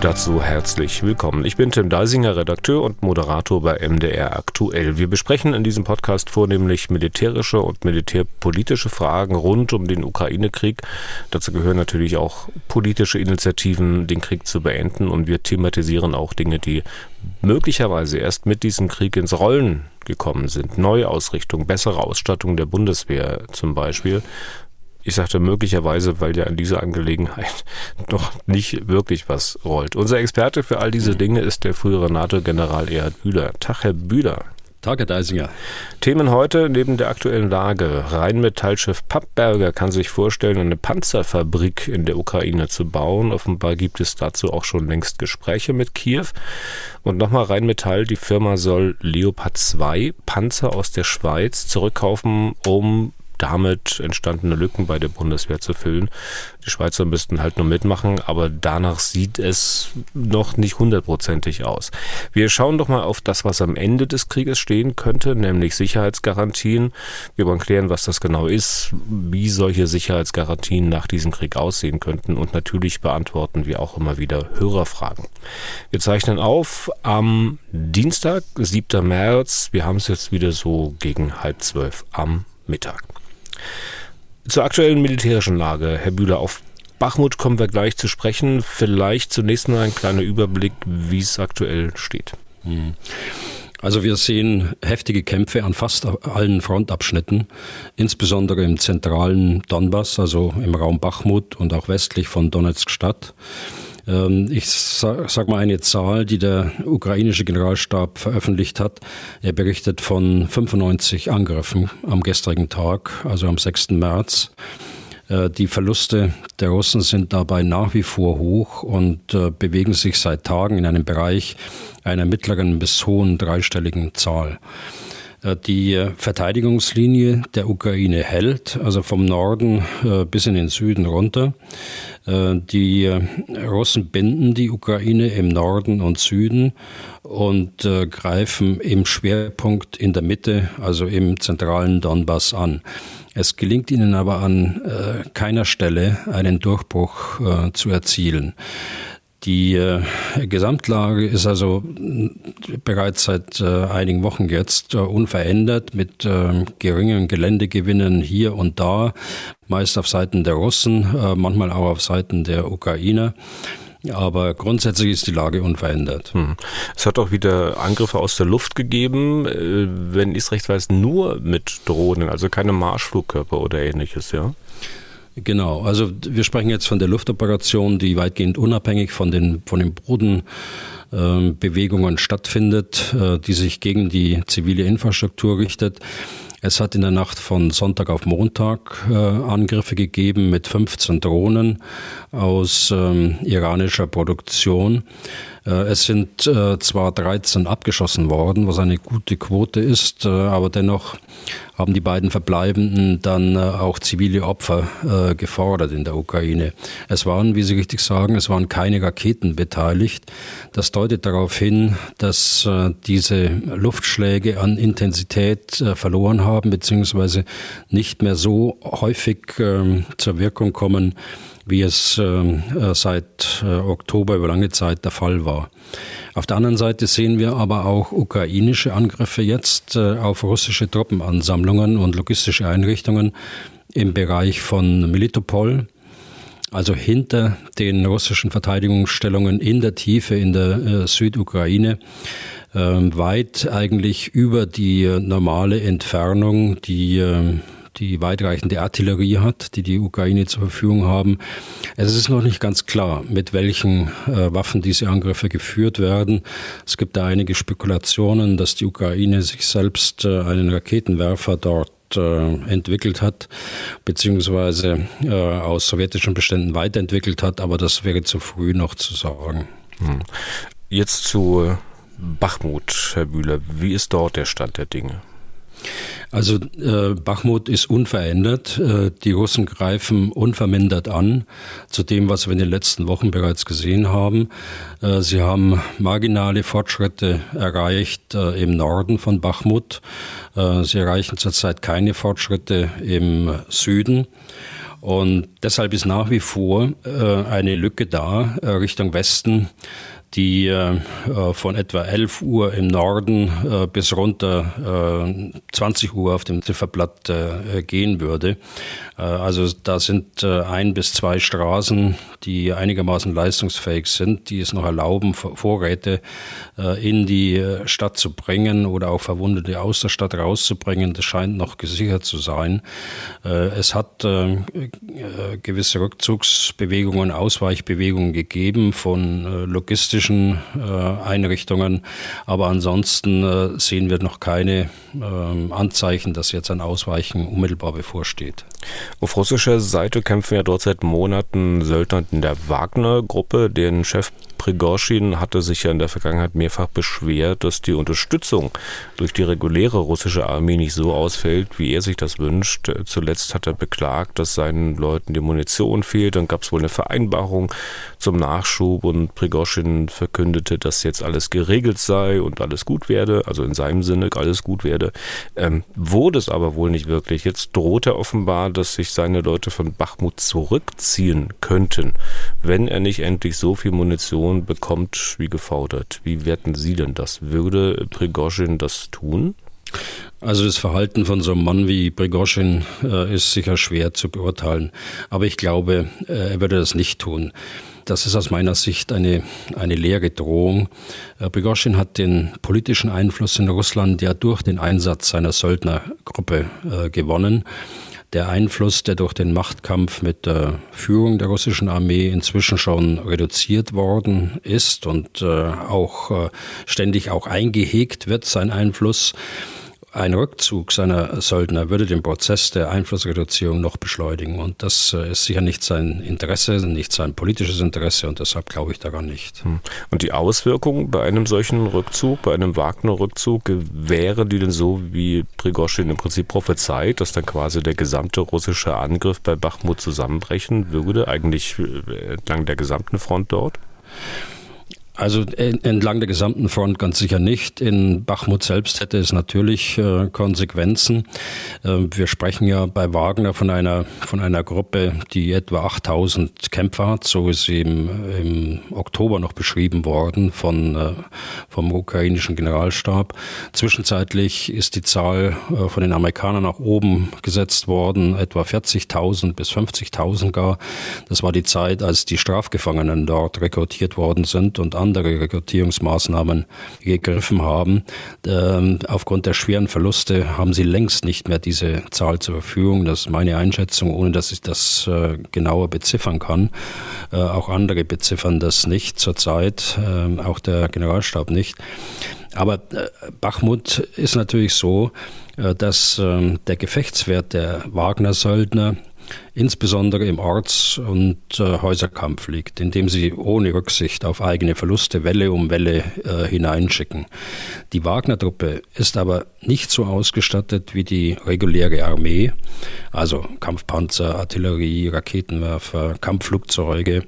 Dazu herzlich willkommen. Ich bin Tim Deisinger, Redakteur und Moderator bei MDR Aktuell. Wir besprechen in diesem Podcast vornehmlich militärische und militärpolitische Fragen rund um den Ukraine-Krieg. Dazu gehören natürlich auch politische Initiativen, den Krieg zu beenden. Und wir thematisieren auch Dinge, die möglicherweise erst mit diesem Krieg ins Rollen gekommen sind. Neuausrichtung, bessere Ausstattung der Bundeswehr zum Beispiel. Ich sagte möglicherweise, weil ja in dieser Angelegenheit noch nicht wirklich was rollt. Unser Experte für all diese Dinge ist der frühere NATO-General Erhard Bühler. Tag, Herr Bühler. Tag, Herr Deisinger. Themen heute neben der aktuellen Lage. Rheinmetallchef Pappberger kann sich vorstellen, eine Panzerfabrik in der Ukraine zu bauen. Offenbar gibt es dazu auch schon längst Gespräche mit Kiew. Und nochmal Rheinmetall, die Firma soll Leopard 2 Panzer aus der Schweiz zurückkaufen, um damit entstandene Lücken bei der Bundeswehr zu füllen. Die Schweizer müssten halt nur mitmachen, aber danach sieht es noch nicht hundertprozentig aus. Wir schauen doch mal auf das, was am Ende des Krieges stehen könnte, nämlich Sicherheitsgarantien. Wir wollen klären, was das genau ist, wie solche Sicherheitsgarantien nach diesem Krieg aussehen könnten und natürlich beantworten wir auch immer wieder Hörerfragen. Wir zeichnen auf am Dienstag, 7. März. Wir haben es jetzt wieder so gegen halb zwölf am Mittag. Zur aktuellen militärischen Lage, Herr Bühler, auf Bachmut kommen wir gleich zu sprechen. Vielleicht zunächst mal ein kleiner Überblick, wie es aktuell steht. Hm. Also wir sehen heftige Kämpfe an fast allen Frontabschnitten, insbesondere im zentralen Donbass, also im Raum Bachmut und auch westlich von Donetsk Stadt. Ähm, ich sage mal eine Zahl, die der ukrainische Generalstab veröffentlicht hat. Er berichtet von 95 Angriffen am gestrigen Tag, also am 6. März. Äh, die Verluste der Russen sind dabei nach wie vor hoch und äh, bewegen sich seit Tagen in einem Bereich einer mittleren bis hohen dreistelligen Zahl. Äh, die Verteidigungslinie der Ukraine hält, also vom Norden bis in den Süden runter. Äh, die äh, Russen binden die Ukraine im Norden und Süden und äh, greifen im Schwerpunkt in der Mitte, also im zentralen Donbass an. Es gelingt ihnen aber an keiner Stelle einen Durchbruch zu erzielen. Die äh, Gesamtlage ist also bereits seit äh, einigen Wochen jetzt äh, unverändert mit ähm, geringen Geländegewinnen hier und da, meist auf Seiten der Russen, äh, manchmal auch auf Seiten der Ukrainer. Aber grundsätzlich ist die Lage unverändert. Hm. Es hat auch wieder Angriffe aus der Luft gegeben, äh, wenn ich es recht weiß, nur mit Drohnen, also keine Marschflugkörper oder ähnliches, ja? Genau, also wir sprechen jetzt von der Luftoperation, die weitgehend unabhängig von den, von den Bodenbewegungen äh, stattfindet, äh, die sich gegen die zivile Infrastruktur richtet. Es hat in der Nacht von Sonntag auf Montag äh, Angriffe gegeben mit 15 Drohnen aus ähm, iranischer Produktion. Äh, es sind äh, zwar 13 abgeschossen worden, was eine gute Quote ist, äh, aber dennoch haben die beiden Verbleibenden dann auch zivile Opfer gefordert in der Ukraine. Es waren, wie Sie richtig sagen, es waren keine Raketen beteiligt. Das deutet darauf hin, dass diese Luftschläge an Intensität verloren haben, beziehungsweise nicht mehr so häufig ähm, zur Wirkung kommen, wie es ähm, äh, seit äh, Oktober über lange Zeit der Fall war. Auf der anderen Seite sehen wir aber auch ukrainische Angriffe jetzt äh, auf russische Truppenansammlungen und logistische Einrichtungen im Bereich von Militopol, also hinter den russischen Verteidigungsstellungen in der Tiefe in der Südukraine, ähm, weit eigentlich über die normale Entfernung, die ähm, die weitreichende Artillerie hat, die die Ukraine zur Verfügung haben. Es ist noch nicht ganz klar, mit welchen äh, Waffen diese Angriffe geführt werden. Es gibt da einige Spekulationen, dass die Ukraine sich selbst äh, einen Raketenwerfer dort äh, entwickelt hat, beziehungsweise äh, aus sowjetischen Beständen weiterentwickelt hat, aber das wäre zu früh noch zu sagen. Hm. Jetzt zu Bachmut, Herr Bühler. Wie ist dort der Stand der Dinge? Also äh, Bachmut ist unverändert. Äh, die Russen greifen unvermindert an zu dem, was wir in den letzten Wochen bereits gesehen haben. Äh, sie haben marginale Fortschritte erreicht äh, im Norden von Bachmut. Äh, sie erreichen zurzeit keine Fortschritte im Süden. Und deshalb ist nach wie vor äh, eine Lücke da Richtung Westen die äh, von etwa 11 Uhr im Norden äh, bis runter äh, 20 Uhr auf dem Zifferblatt äh, gehen würde. Äh, also da sind äh, ein bis zwei Straßen, die einigermaßen leistungsfähig sind, die es noch erlauben, Vorräte in die Stadt zu bringen oder auch Verwundete aus der Stadt rauszubringen. Das scheint noch gesichert zu sein. Es hat gewisse Rückzugsbewegungen, Ausweichbewegungen gegeben von logistischen logistischen äh, Einrichtungen. Aber ansonsten äh, sehen wir noch keine ähm, Anzeichen, dass jetzt ein Ausweichen unmittelbar bevorsteht. Auf russischer Seite kämpfen ja dort seit Monaten Söldner in der Wagner-Gruppe, deren Chef Prigorschin hatte sich ja in der Vergangenheit mehrfach beschwert, dass die Unterstützung durch die reguläre russische Armee nicht so ausfällt, wie er sich das wünscht. Zuletzt hat er beklagt, dass seinen Leuten die Munition fehlt. Dann gab es wohl eine Vereinbarung zum Nachschub und Prigorschin verkündete, dass jetzt alles geregelt sei und alles gut werde, also in seinem Sinne alles gut werde. Ähm, wurde es aber wohl nicht wirklich. Jetzt droht er offenbar, dass sich seine Leute von Bachmut zurückziehen könnten, wenn er nicht endlich so viel Munition Munition bekommt wie gefordert. Wie werten Sie denn das? Würde Prigozhin das tun? Also das Verhalten von so einem Mann wie Prigozhin äh, ist sicher schwer zu beurteilen. Aber ich glaube, äh, er würde das nicht tun. Das ist aus meiner Sicht eine, eine leere Drohung. Äh, Prigozhin hat den politischen Einfluss in Russland ja durch den Einsatz seiner Söldnergruppe äh, gewonnen der Einfluss, der durch den Machtkampf mit der Führung der russischen Armee inzwischen schon reduziert worden ist und äh, auch äh, ständig auch eingehegt wird, sein Einfluss, ein Rückzug seiner Söldner würde den Prozess der Einflussreduzierung noch beschleunigen. Und das äh, ist sicher nicht sein Interesse, nicht sein politisches Interesse und deshalb glaube ich daran nicht. Hm. Und die Auswirkungen bei einem solchen Rückzug, bei einem Wagner-Rückzug, wäre die denn so, wie Prigozhin im Prinzip prophezeit, dass dann quasi der gesamte russische Angriff bei Bachmut zusammenbrechen würde, eigentlich äh, entlang der gesamten Front dort? Also entlang der gesamten Front ganz sicher nicht. In Bachmut selbst hätte es natürlich äh, Konsequenzen. Äh, wir sprechen ja bei Wagner von einer, von einer Gruppe, die etwa 8000 Kämpfer hat. So ist sie im, im Oktober noch beschrieben worden von, äh, vom ukrainischen Generalstab. Zwischenzeitlich ist die Zahl äh, von den Amerikanern nach oben gesetzt worden, etwa 40.000 bis 50.000 gar. Das war die Zeit, als die Strafgefangenen dort rekrutiert worden sind und andere Rekrutierungsmaßnahmen gegriffen haben. Ähm, aufgrund der schweren Verluste haben sie längst nicht mehr diese Zahl zur Verfügung. Das ist meine Einschätzung, ohne dass ich das äh, genauer beziffern kann. Äh, auch andere beziffern das nicht zurzeit, äh, auch der Generalstab nicht. Aber äh, Bachmut ist natürlich so, dass ähm, der Gefechtswert der Wagner-Söldner insbesondere im Orts- und äh, Häuserkampf liegt, indem sie ohne Rücksicht auf eigene Verluste Welle um Welle äh, hineinschicken. Die Wagner-Truppe ist aber nicht so ausgestattet wie die reguläre Armee, also Kampfpanzer, Artillerie, Raketenwerfer, Kampfflugzeuge,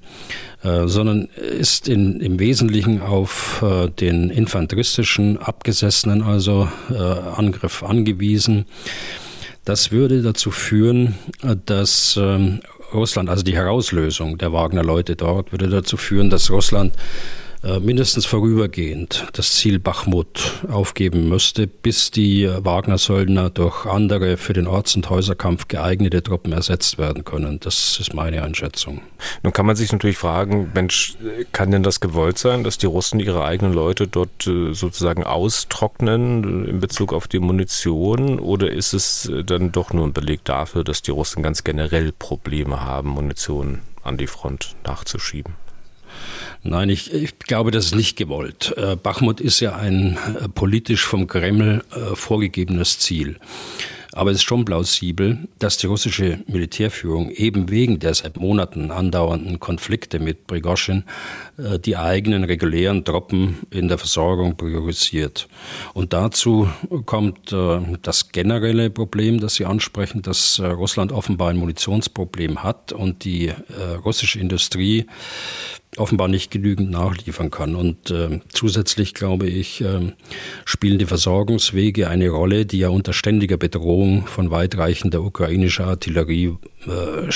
äh, sondern ist in, im Wesentlichen auf äh, den infanteristischen, abgesessenen also äh, Angriff angewiesen. Das würde dazu führen, dass ähm, Russland, also die Herauslösung der Wagner-Leute dort, würde dazu führen, dass Russland äh, mindestens vorübergehend das Ziel Bachmut aufgeben müsste, bis die Wagner-Söldner durch andere für den Orts- und Häuserkampf geeignete Truppen ersetzt werden können. Das ist meine Einschätzung. Nun kann man sich natürlich fragen, Mensch, kann denn das gewollt sein, dass die Russen ihre eigenen Leute dort äh, sozusagen austrocknen in Bezug auf die Munition? Oder ist es dann doch nur ein Beleg dafür, dass die Russen ganz generell Probleme haben, Munition an die Front nachzuschieben? Nein, ich, ich glaube, das ist nicht gewollt. Äh, Bachmut ist ja ein äh, politisch vom Kreml äh, vorgegebenes Ziel. Aber es ist schon plausibel, dass die russische Militärführung eben wegen der seit Monaten andauernden Konflikte mit Prigoschin äh, die eigenen regulären Truppen in der Versorgung priorisiert. Und dazu kommt äh, das generelle Problem, das Sie ansprechen, dass äh, Russland offenbar ein Munitionsproblem hat und die russische Industrie offenbar nicht genügend nachliefern kann. Und äh, zusätzlich, glaube ich, äh, spielen die Versorgungswege eine Rolle, die ja unter ständiger Bedrohung von weitreichender ukrainischer Artillerie äh,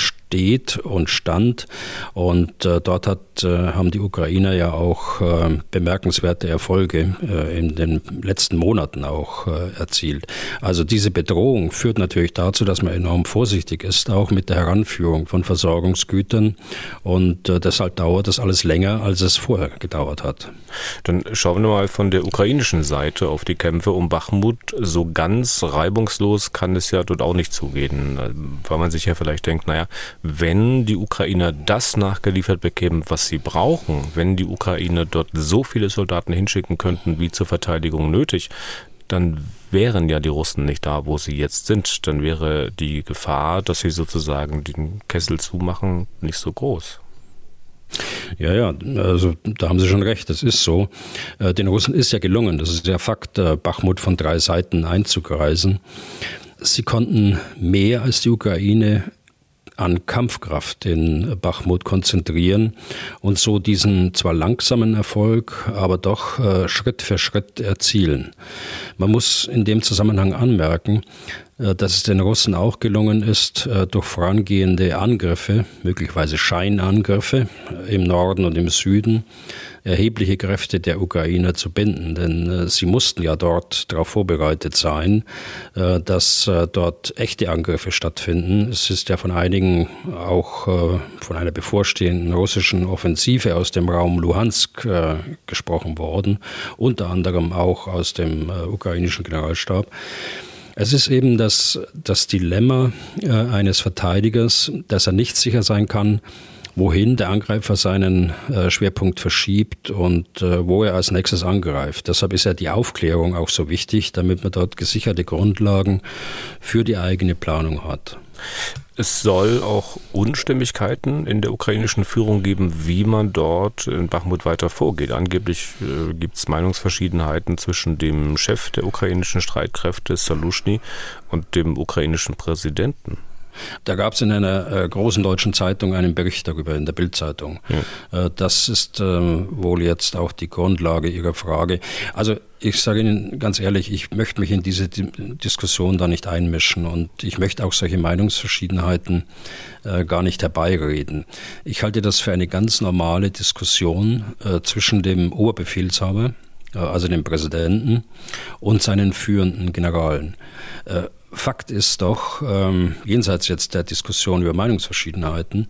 und stand. Und äh, dort hat, äh, haben die Ukrainer ja auch äh, bemerkenswerte Erfolge äh, in den letzten Monaten auch äh, erzielt. Also diese Bedrohung führt natürlich dazu, dass man enorm vorsichtig ist, auch mit der Heranführung von Versorgungsgütern. Und äh, deshalb dauert das alles länger, als es vorher gedauert hat. Dann schauen wir mal von der ukrainischen Seite auf die Kämpfe um Bachmut. So ganz reibungslos kann es ja dort auch nicht zugehen, weil man sich ja vielleicht denkt, naja, wenn die Ukrainer das nachgeliefert bekämen, was sie brauchen, wenn die Ukrainer dort so viele Soldaten hinschicken könnten, wie zur Verteidigung nötig, dann wären ja die Russen nicht da, wo sie jetzt sind. Dann wäre die Gefahr, dass sie sozusagen den Kessel zumachen, nicht so groß. Ja, ja, also da haben Sie schon recht, das ist so. Äh, den Russen ist ja gelungen, das ist der Fakt, äh, Bachmut von drei Seiten einzukreisen. Sie konnten mehr als die Ukraine an Kampfkraft in Bachmut konzentrieren und so diesen zwar langsamen Erfolg, aber doch äh, Schritt für Schritt erzielen. Man muss in dem Zusammenhang anmerken, äh, dass es den Russen auch gelungen ist, äh, durch vorangehende Angriffe, möglicherweise Scheinangriffe im Norden und im Süden, erhebliche Kräfte der Ukrainer zu binden. Denn äh, sie mussten ja dort darauf vorbereitet sein, dass dort echte Angriffe stattfinden. Es ist ja von einigen auch von einer bevorstehenden russischen Offensive aus dem Raum Luhansk gesprochen worden, unter anderem auch aus dem ukrainischen Generalstab. Es ist eben das, das Dilemma äh, eines Verteidigers, dass er nicht sicher sein kann, wohin der Angreifer seinen äh, Schwerpunkt verschiebt und äh, wo er als nächstes angreift. Deshalb ist ja die Aufklärung auch so wichtig, damit man dort gesicherte Grundlagen für die eigene Planung hat. Es soll auch Unstimmigkeiten in der ukrainischen Führung geben, wie man dort in Bachmut weiter vorgeht. Angeblich äh, gibt es Meinungsverschiedenheiten zwischen dem Chef der ukrainischen Streitkräfte, Salushny, und dem ukrainischen Präsidenten. Da gab es in einer äh, großen deutschen Zeitung einen Bericht darüber, in der Bildzeitung. Ja. Äh, das ist äh, wohl jetzt auch die Grundlage Ihrer Frage. Also ich sage Ihnen ganz ehrlich, ich möchte mich in diese Diskussion da nicht einmischen und ich möchte auch solche Meinungsverschiedenheiten äh, gar nicht herbeireden. Ich halte das für eine ganz normale Diskussion äh, zwischen dem Oberbefehlshaber, äh, also dem Präsidenten, und seinen führenden Generalen. Fakt ist doch, ähm, jenseits jetzt der Diskussion über Meinungsverschiedenheiten,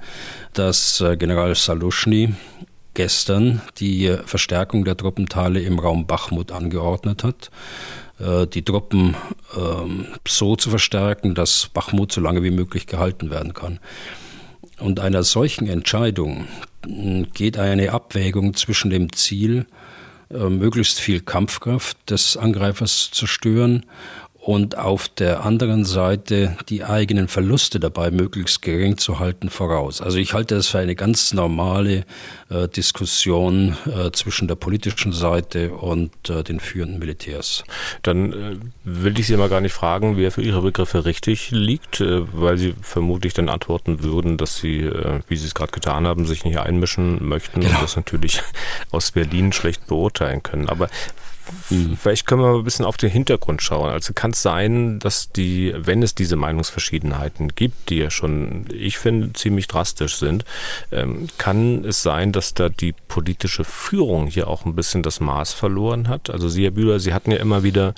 dass äh, General Salushny gestern die Verstärkung der Truppenteile im Raum Bachmut angeordnet hat äh, die Truppen ähm, so zu verstärken, dass Bachmut so lange wie möglich gehalten werden kann. Und einer solchen Entscheidung geht eine Abwägung zwischen dem Ziel, äh, möglichst viel Kampfkraft des Angreifers zu stören und auf der anderen Seite die eigenen Verluste dabei möglichst gering zu halten voraus. Also ich halte das für eine ganz normale äh, Diskussion äh, zwischen der politischen Seite und äh, den führenden Militärs. Dann äh, will ich Sie mal gar nicht fragen, wer für Ihre Begriffe richtig liegt, äh, weil Sie vermutlich dann antworten würden, dass Sie, äh, wie Sie es gerade getan haben, sich nicht einmischen möchten genau. und das natürlich aus Berlin schlecht beurteilen können. Aber Mhm. Vielleicht können wir mal ein bisschen auf den Hintergrund schauen. Also kann es sein, dass die, wenn es diese Meinungsverschiedenheiten gibt, die ja schon, ich finde, ziemlich drastisch sind, ähm, kann es sein, dass da die politische Führung hier auch ein bisschen das Maß verloren hat? Also Sie, Herr Bühler, Sie hatten ja immer wieder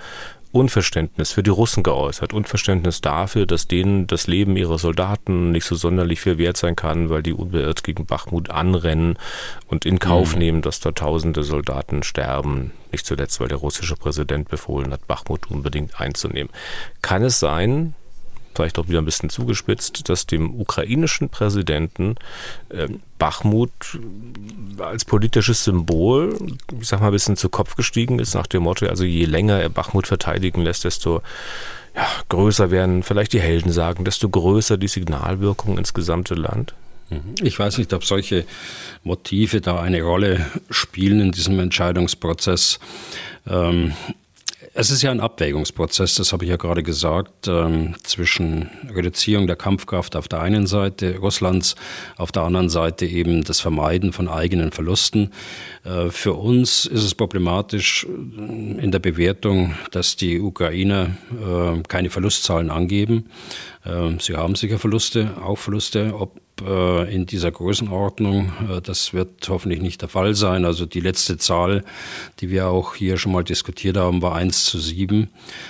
Unverständnis für die Russen geäußert, Unverständnis dafür, dass denen das Leben ihrer Soldaten nicht so sonderlich viel wert sein kann, weil die unbeirrt gegen Bachmut anrennen und in Kauf mhm. nehmen, dass da tausende Soldaten sterben. Nicht zuletzt, weil der russische Präsident befohlen hat, Bachmut unbedingt einzunehmen. Kann es sein, vielleicht auch wieder ein bisschen zugespitzt, dass dem ukrainischen Präsidenten äh, Bachmut als politisches Symbol, ich sag mal, ein bisschen zu Kopf gestiegen ist, nach dem Motto, also je länger er Bachmut verteidigen lässt, desto ja, größer werden vielleicht die Helden sagen, desto größer die Signalwirkung ins gesamte Land? Mhm. Ich weiß nicht, ob solche Motive da eine Rolle spielen in diesem Entscheidungsprozess. Ähm, es ist ja ein Abwägungsprozess, das habe ich ja gerade gesagt, ähm, zwischen Reduzierung der Kampfkraft auf der einen Seite Russlands, auf der anderen Seite eben das Vermeiden von eigenen Verlusten. Äh, für uns ist es problematisch äh, in der Bewertung, dass die Ukrainer äh, keine Verlustzahlen angeben. Äh, sie haben sicher Verluste, auch Verluste, ob äh, in dieser Größenordnung. Äh, das wird hoffentlich nicht der Fall sein. Also die letzte Zahl, die wir auch hier schon mal diskutiert haben, war 1 zu 7.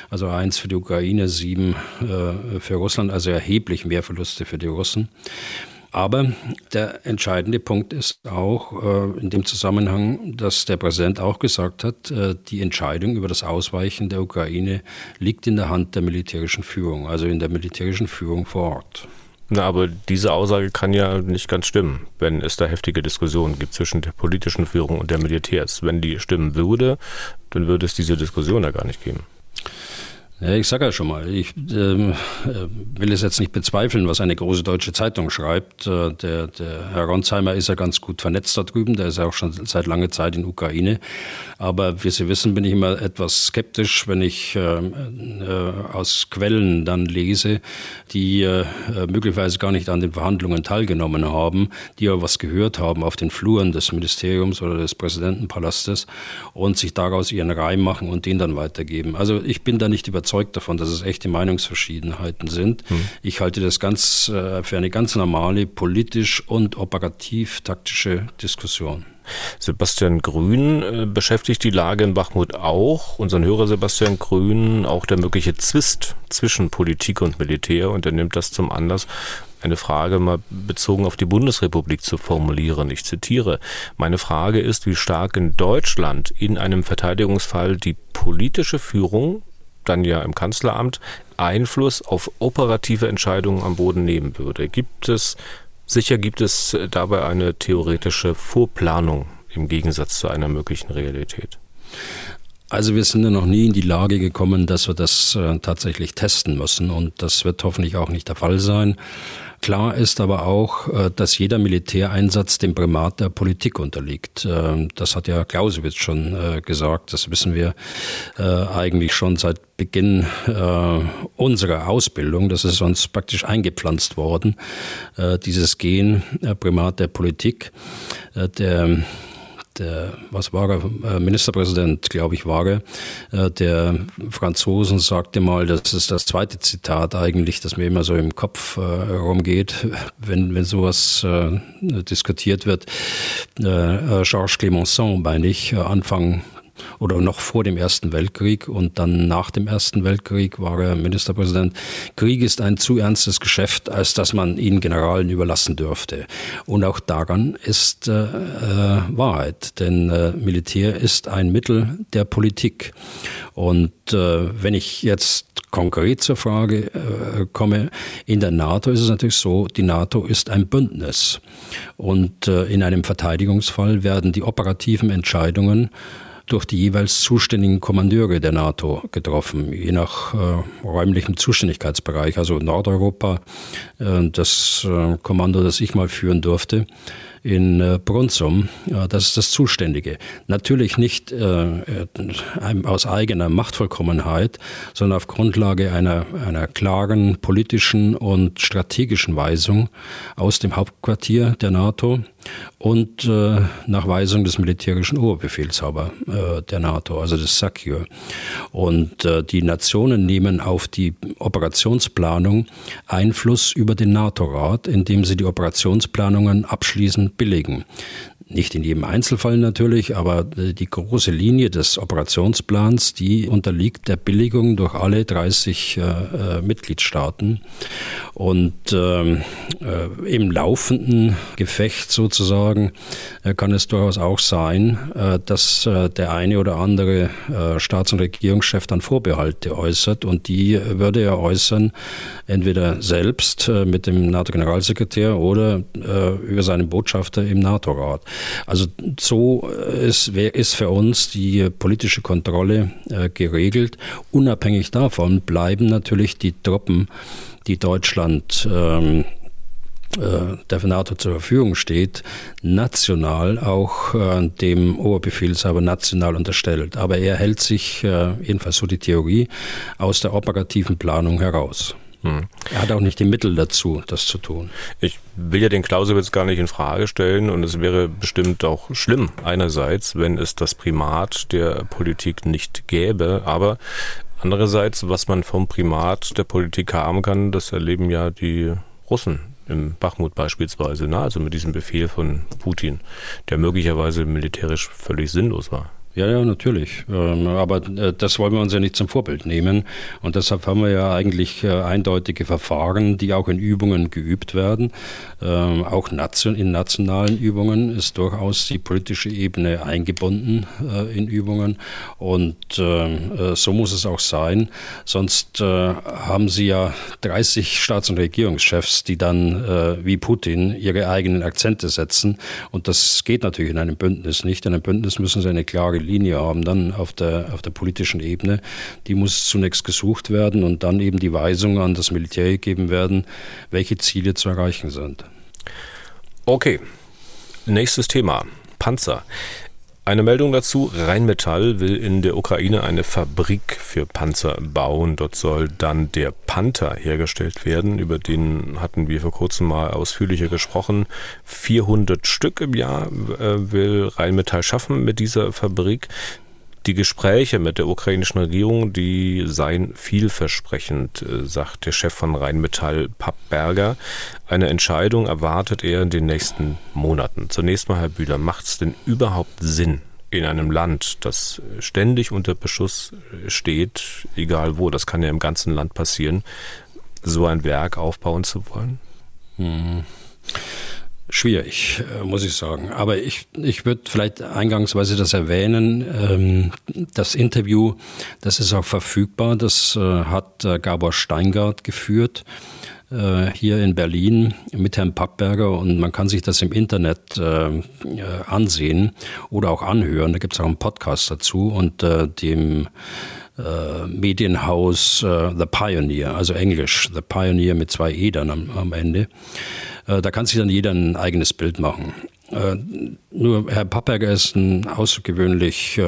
Also 1 für die Ukraine, 7 äh, für Russland, also erheblich mehr Verluste für die Russen. Aber der entscheidende Punkt ist auch in dem Zusammenhang, dass der Präsident auch gesagt hat, die Entscheidung über das Ausweichen der Ukraine liegt in der Hand der militärischen Führung, also in der militärischen Führung vor Ort. Na, aber diese Aussage kann ja nicht ganz stimmen, wenn es da heftige Diskussionen gibt zwischen der politischen Führung und der Militärs. Wenn die stimmen würde, dann würde es diese Diskussion ja gar nicht geben. Ja, ich sage ja schon mal, ich ähm, äh, will es jetzt nicht bezweifeln, was eine große deutsche Zeitung schreibt. Äh, der, der Herr Ronsheimer ist ja ganz gut vernetzt da drüben, der ist ja auch schon seit langer Zeit in Ukraine. Aber wie Sie wissen, bin ich immer etwas skeptisch, wenn ich äh, äh, aus Quellen dann lese, die äh, möglicherweise gar nicht an den Verhandlungen teilgenommen haben, die aber was gehört haben auf den Fluren des Ministeriums oder des Präsidentenpalastes und sich daraus ihren Reim machen und den dann weitergeben. Also ich bin da nicht überzeugt überzeugt davon, dass es echte Meinungsverschiedenheiten sind. Hm. Ich halte das ganz äh, für eine ganz normale politisch und operativ-taktische Diskussion. Sebastian Grün äh, beschäftigt die Lage in Bachmut auch. Unseren Hörer Sebastian Grün auch der mögliche Zwist zwischen Politik und Militär und er nimmt das zum Anlass, eine Frage mal bezogen auf die Bundesrepublik zu formulieren. Ich zitiere. Meine Frage ist, wie stark in Deutschland in einem Verteidigungsfall die politische Führung dann ja im Kanzleramt Einfluss auf operative Entscheidungen am Boden nehmen würde. Gibt es, sicher gibt es dabei eine theoretische Vorplanung im Gegensatz zu einer möglichen Realität. Also wir sind ja noch nie in die Lage gekommen, dass wir das äh, tatsächlich testen müssen und das wird hoffentlich auch nicht der Fall sein. Klar ist aber auch, äh, dass jeder Militäreinsatz dem Primat der Politik unterliegt. Ähm, das hat ja Clausewitz schon äh, gesagt. Das wissen wir äh, eigentlich schon seit Beginn unserer Ausbildung. Das ist uns praktisch eingepflanzt worden, dieses Gen, Primat der Politik. Der der, was war er, äh, Ministerpräsident, glaube ich, war er, äh, der Franzosen sagte mal, das ist das zweite Zitat eigentlich, das mir immer so im Kopf äh, rumgeht, wenn, wenn sowas äh, diskutiert wird. Äh, Georges Clemenceau, meine ich, Anfang oder noch vor dem Ersten Weltkrieg und dann nach dem Ersten Weltkrieg war er Ministerpräsident. Krieg ist ein zu ernstes Geschäft, als dass man ihn Generalen überlassen dürfte. Und auch daran ist äh, äh, Wahrheit, denn äh, Militär ist ein Mittel der Politik. Und äh, wenn ich jetzt konkret zur Frage äh, komme, in der NATO ist es natürlich so, die NATO ist ein Bündnis. Und äh, in einem Verteidigungsfall werden die operativen Entscheidungen durch die jeweils zuständigen Kommandeure der NATO getroffen, je nach äh, räumlichem Zuständigkeitsbereich. Also Nordeuropa, äh, das äh, Kommando, das ich mal führen durfte, in äh, Brunsum, das ist das Zuständige. Natürlich nicht äh, aus eigener Machtvollkommenheit, sondern auf Grundlage einer, einer klaren politischen und strategischen Weisung aus dem Hauptquartier der NATO und äh, nach Weisung des militärischen Oberbefehlshaber äh, der NATO, also des SACEUR. Und äh, die Nationen nehmen auf die Operationsplanung Einfluss über den NATO-Rat, indem sie die Operationsplanungen abschließend billigen. Nicht in jedem Einzelfall natürlich, aber die große Linie des Operationsplans, die unterliegt der Billigung durch alle 30 äh, äh, Mitgliedstaaten. Und ähm, äh, im laufenden Gefecht sozusagen äh, kann es durchaus auch sein, äh, dass äh, der eine oder andere Staats- und Regierungschef dann Vorbehalte äußert. Und die würde er äußern, entweder selbst mit dem NATO-Generalsekretär oder über seinen Botschafter Botschafter im NATO-Rat. Also so ist, ist für uns die politische Kontrolle äh, geregelt. Unabhängig davon bleiben natürlich die Truppen, die Deutschland ähm, äh, der NATO zur Verfügung steht, national auch äh, dem Oberbefehlshaber national unterstellt. Aber er hält sich, äh, jedenfalls so die Theorie, aus der operativen Planung heraus. Hm. Er hat auch nicht die Mittel dazu, das zu tun. Ich will ja den Clausewitz gar nicht in Frage stellen und es wäre bestimmt auch schlimm einerseits, wenn es das Primat der Politik nicht gäbe, aber andererseits, was man vom Primat der Politik haben kann, das erleben ja die Russen im Bachmut beispielsweise, ne? also mit diesem Befehl von Putin, der möglicherweise militärisch völlig sinnlos war. Ja, ja, natürlich. Ähm, aber äh, das wollen wir uns ja nicht zum Vorbild nehmen. Und deshalb haben wir ja eigentlich äh, eindeutige Verfahren, die auch in Übungen geübt werden. Ähm, auch in nationalen Übungen ist durchaus die politische Ebene eingebunden äh, in Übungen. Und ähm, so muss es auch sein. Sonst haben Sie ja 30 Staats- und Regierungschefs, die dann wie Putin ihre eigenen Akzente setzen. Und das geht natürlich in einem Bündnis nicht. In einem Bündnis müssen Sie eine klare Linie haben, dann auf der, auf der politischen Ebene. Die muss zunächst gesucht werden und dann eben die Weisung an das Militär gegeben werden, welche Ziele zu erreichen sind. Okay, nächstes Thema. Panzer. Eine Meldung dazu. Rheinmetall will in der Ukraine eine Fabrik für Panzer bauen. Dort soll dann der Panther hergestellt werden. Über den hatten wir vor kurzem mal ausführlicher gesprochen. 400 Stück im Jahr äh, will Rheinmetall schaffen mit dieser Fabrik. Die Gespräche mit der ukrainischen Regierung, die seien vielversprechend, äh, sagt der Chef von Rheinmetall, Papp Berger. Eine Entscheidung erwartet er in den nächsten Monaten. Zunächst mal, Herr Bühler, macht es denn überhaupt Sinn, in einem Land, das ständig unter Beschuss steht, egal wo, das kann ja im ganzen Land passieren, so ein Werk aufbauen zu wollen? Hm. Schwierig, äh, muss ich sagen. Aber ich, ich würde vielleicht eingangsweise das erwähnen. Ähm, das Interview, das ist auch verfügbar. Das äh, hat äh, Gabor Steingart geführt hier in Berlin mit Herrn Pappberger und man kann sich das im Internet ansehen oder auch anhören. Da gibt es auch einen Podcast dazu und dem Medienhaus The Pioneer, also Englisch, The Pioneer mit zwei E dann am, am Ende. Äh, da kann sich dann jeder ein eigenes Bild machen. Äh, nur Herr Pappberger ist ein außergewöhnlich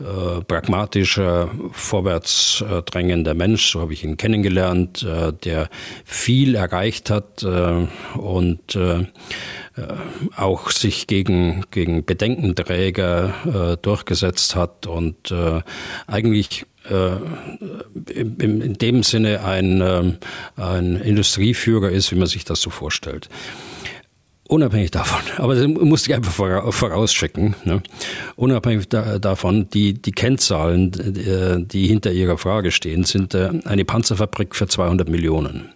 äh, pragmatischer, vorwärtsdrängender Mensch, so habe ich ihn kennengelernt, der viel erreicht hat und auch sich gegen, gegen Bedenkenträger durchgesetzt hat und eigentlich äh, in dem Sinne ein, ein Industrieführer ist, wie man sich das so vorstellt. Unabhängig davon, aber das musste ich einfach vorausschicken, ne? unabhängig da, davon, die, die Kennzahlen, äh, die hinter Ihrer Frage stehen, sind äh, eine Panzerfabrik für 200 Millionen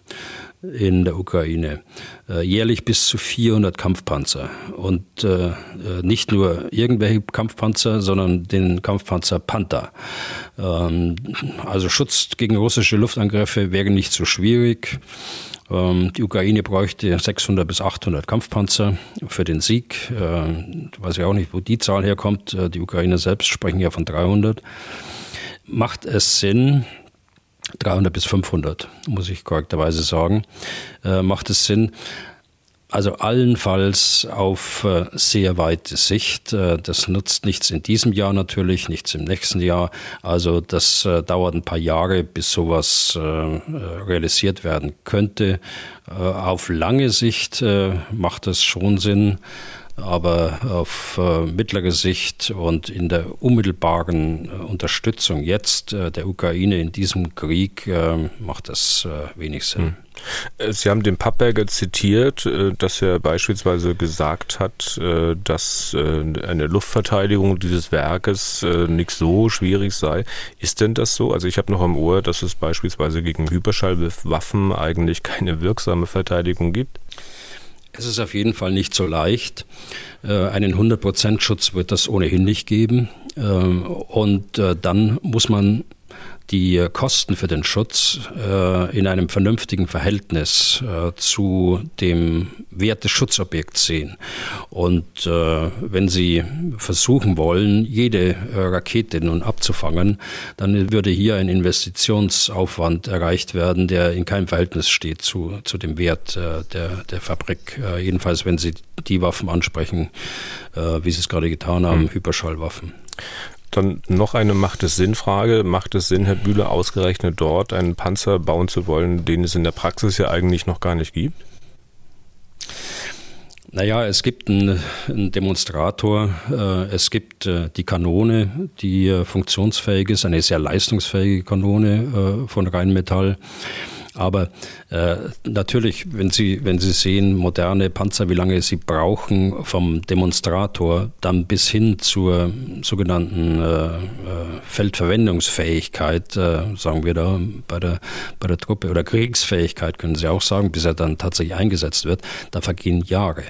in der Ukraine. Äh, jährlich bis zu 400 Kampfpanzer. Und äh, äh, nicht nur irgendwelche Kampfpanzer, sondern den Kampfpanzer Panther. Ähm, also Schutz gegen russische Luftangriffe wäre nicht so schwierig. Ähm, die Ukraine bräuchte 600 bis 800 Kampfpanzer für den Sieg. Äh, weiß ich auch nicht, wo die Zahl herkommt. Die Ukrainer selbst sprechen ja von 300. Macht es Sinn, 300 bis 500, muss ich korrekterweise sagen, äh, macht es Sinn. Also allenfalls auf äh, sehr weite Sicht. Äh, das nutzt nichts in diesem Jahr natürlich, nichts im nächsten Jahr. Also das äh, dauert ein paar Jahre, bis sowas realisiert werden könnte. auf lange Sicht macht es schon Sinn aber auf äh, mittlere Sicht und in der unmittelbaren äh, Unterstützung jetzt äh, der Ukraine in diesem Krieg macht das wenig Sinn. Hm. Sie haben den Pappberger zitiert, dass er beispielsweise gesagt hat, dass eine Luftverteidigung dieses Werkes nicht so schwierig sei. Ist denn das so? Also ich habe noch am Ohr, dass es beispielsweise gegen Hyperschallwaffen eigentlich keine wirksame Verteidigung gibt. Es ist auf jeden Fall nicht so leicht. Äh, einen 100% Schutz wird das ohnehin nicht geben. Ähm, und äh, dann muss man die Kosten für den Schutz äh, in einem vernünftigen Verhältnis äh, zu dem Wert des Schutzobjekts sehen. Und äh, wenn Sie versuchen wollen, jede äh, Rakete nun abzufangen, dann würde hier ein Investitionsaufwand erreicht werden, der in keinem Verhältnis steht zu, zu dem Wert äh, der, der Fabrik. Äh, jedenfalls, wenn Sie die Waffen ansprechen, wie Sie es gerade getan haben, hm. Hyperschallwaffen. Dann noch eine Macht es Sinn-Frage. Macht es Sinn, Herr Bühler, ausgerechnet dort einen Panzer bauen zu wollen, den es in der Praxis ja eigentlich noch gar nicht gibt? Naja, es gibt einen, einen Demonstrator, äh, es gibt äh, die Kanone, die äh, funktionsfähig ist, eine sehr leistungsfähige Kanone von Rheinmetall. Aber äh, natürlich, wenn Sie, wenn Sie sehen, moderne Panzer, wie lange sie brauchen vom Demonstrator dann bis hin zur sogenannten äh, äh, Feldverwendungsfähigkeit, äh, sagen wir da bei der, bei der Truppe, oder Kriegsfähigkeit können Sie auch sagen, bis er dann tatsächlich eingesetzt wird, da vergehen Jahre.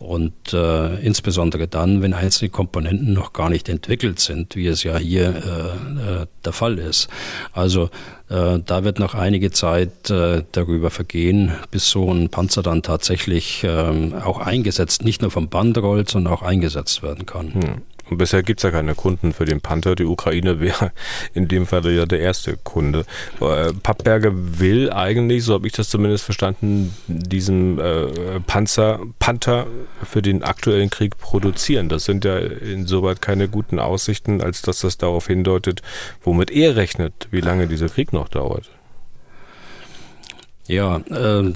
Und äh, insbesondere dann, wenn einzelne Komponenten noch gar nicht entwickelt sind, wie es ja hier äh, der Fall ist. Also da wird noch einige Zeit äh, darüber vergehen, bis so ein Panzer dann tatsächlich ähm, auch eingesetzt, nicht nur vom Band rollt, sondern auch eingesetzt werden kann. Hm. Und bisher gibt es ja keine Kunden für den Panther. Die Ukraine wäre in dem Fall ja der erste Kunde. Äh, Pappberger will eigentlich, so habe ich das zumindest verstanden, diesen äh, Panzer, Panther für den aktuellen Krieg produzieren. Das sind ja insoweit keine guten Aussichten, als dass das darauf hindeutet, womit er rechnet, wie lange dieser Krieg noch dauert. Ja, äh,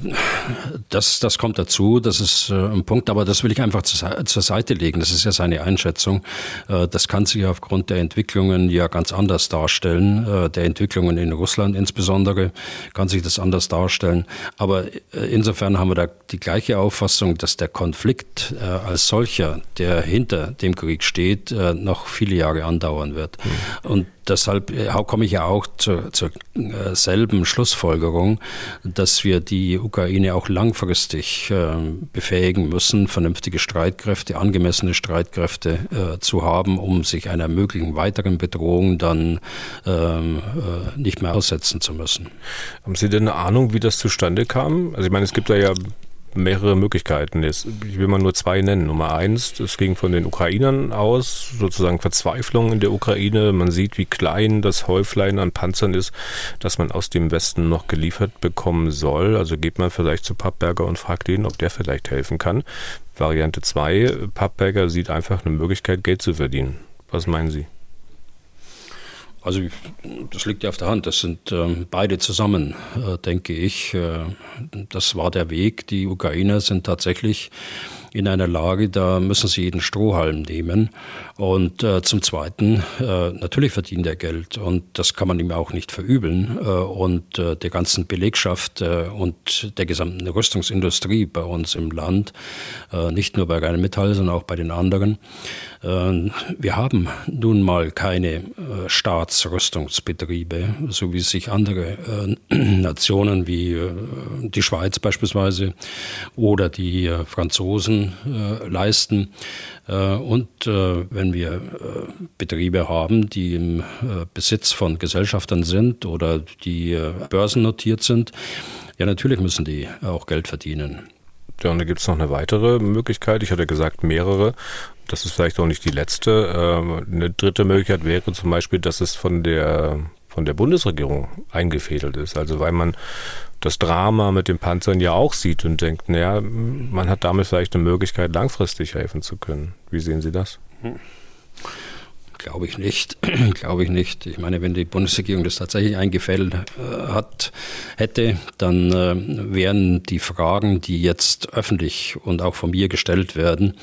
das, das kommt dazu, das ist äh, ein Punkt, aber das will ich einfach zur, zur Seite legen. Das ist ja seine Einschätzung. Äh, das kann sich aufgrund der Entwicklungen ja ganz anders darstellen. Äh, der Entwicklungen in Russland insbesondere kann sich das anders darstellen. Aber äh, insofern haben wir da die gleiche Auffassung, dass der Konflikt äh, als solcher, der hinter dem Krieg steht, äh, noch viele Jahre andauern wird. Mhm. Und deshalb äh, komme ich ja auch zur, zur äh, selben Schlussfolgerung, dass wir die Ukraine auch langfristig äh, befähigen müssen, vernünftige Streitkräfte, angemessene Streitkräfte zu haben, um sich einer möglichen weiteren Bedrohung dann ähm, nicht mehr aussetzen zu müssen. Haben Sie denn eine Ahnung, wie das zustande kam? Also ich meine, es gibt da ja mehrere Möglichkeiten. Jetzt, ich will mal nur zwei nennen. Nummer eins, das ging von den Ukrainern aus, sozusagen Verzweiflung in der Ukraine. Man sieht, wie klein das Häuflein an Panzern ist, das man aus dem Westen noch geliefert bekommen soll. Also geht man vielleicht zu Pappberger und fragt ihn, ob der vielleicht helfen kann. Variante zwei, Pappberger sieht einfach eine Möglichkeit, Geld zu verdienen. Was meinen Sie? Also das liegt ja auf der Hand. Das sind ähm, beide zusammen, äh, denke ich. Äh, das war der Weg. Die Ukrainer sind tatsächlich in einer Lage, da müssen sie jeden Strohhalm nehmen. Und äh, zum Zweiten, äh, natürlich verdient er Geld und das kann man ihm auch nicht verübeln. Äh, und äh, der ganzen Belegschaft äh, und der gesamten Rüstungsindustrie bei uns im Land, äh, nicht nur bei Rheinmetall, sondern auch bei den anderen. Äh, wir haben nun mal keine Staatsrüstungsbetriebe, so wie sich andere Nationen wie die Schweiz beispielsweise oder die äh, Äh, leisten. Äh, und äh, wenn wir äh, Betriebe haben, die im Besitz von Gesellschaftern sind oder die börsennotiert sind, ja, natürlich müssen die auch Geld verdienen. Ja, und da gibt es noch eine weitere Möglichkeit. Ich hatte gesagt mehrere. Das ist vielleicht auch nicht die letzte. Ähm, eine dritte Möglichkeit wäre zum Beispiel, dass es von der von der Bundesregierung eingefädelt ist. Also weil man das Drama mit den Panzern ja auch sieht und denkt, naja, man hat damit vielleicht eine Möglichkeit, langfristig helfen zu können. Wie sehen Sie das? Hm. Glaube ich nicht. Glaube ich nicht. Ich meine, wenn die Bundesregierung das tatsächlich eingefällt äh, hat, hätte, dann äh, wären die Fragen, die jetzt öffentlich und auch von mir gestellt werden,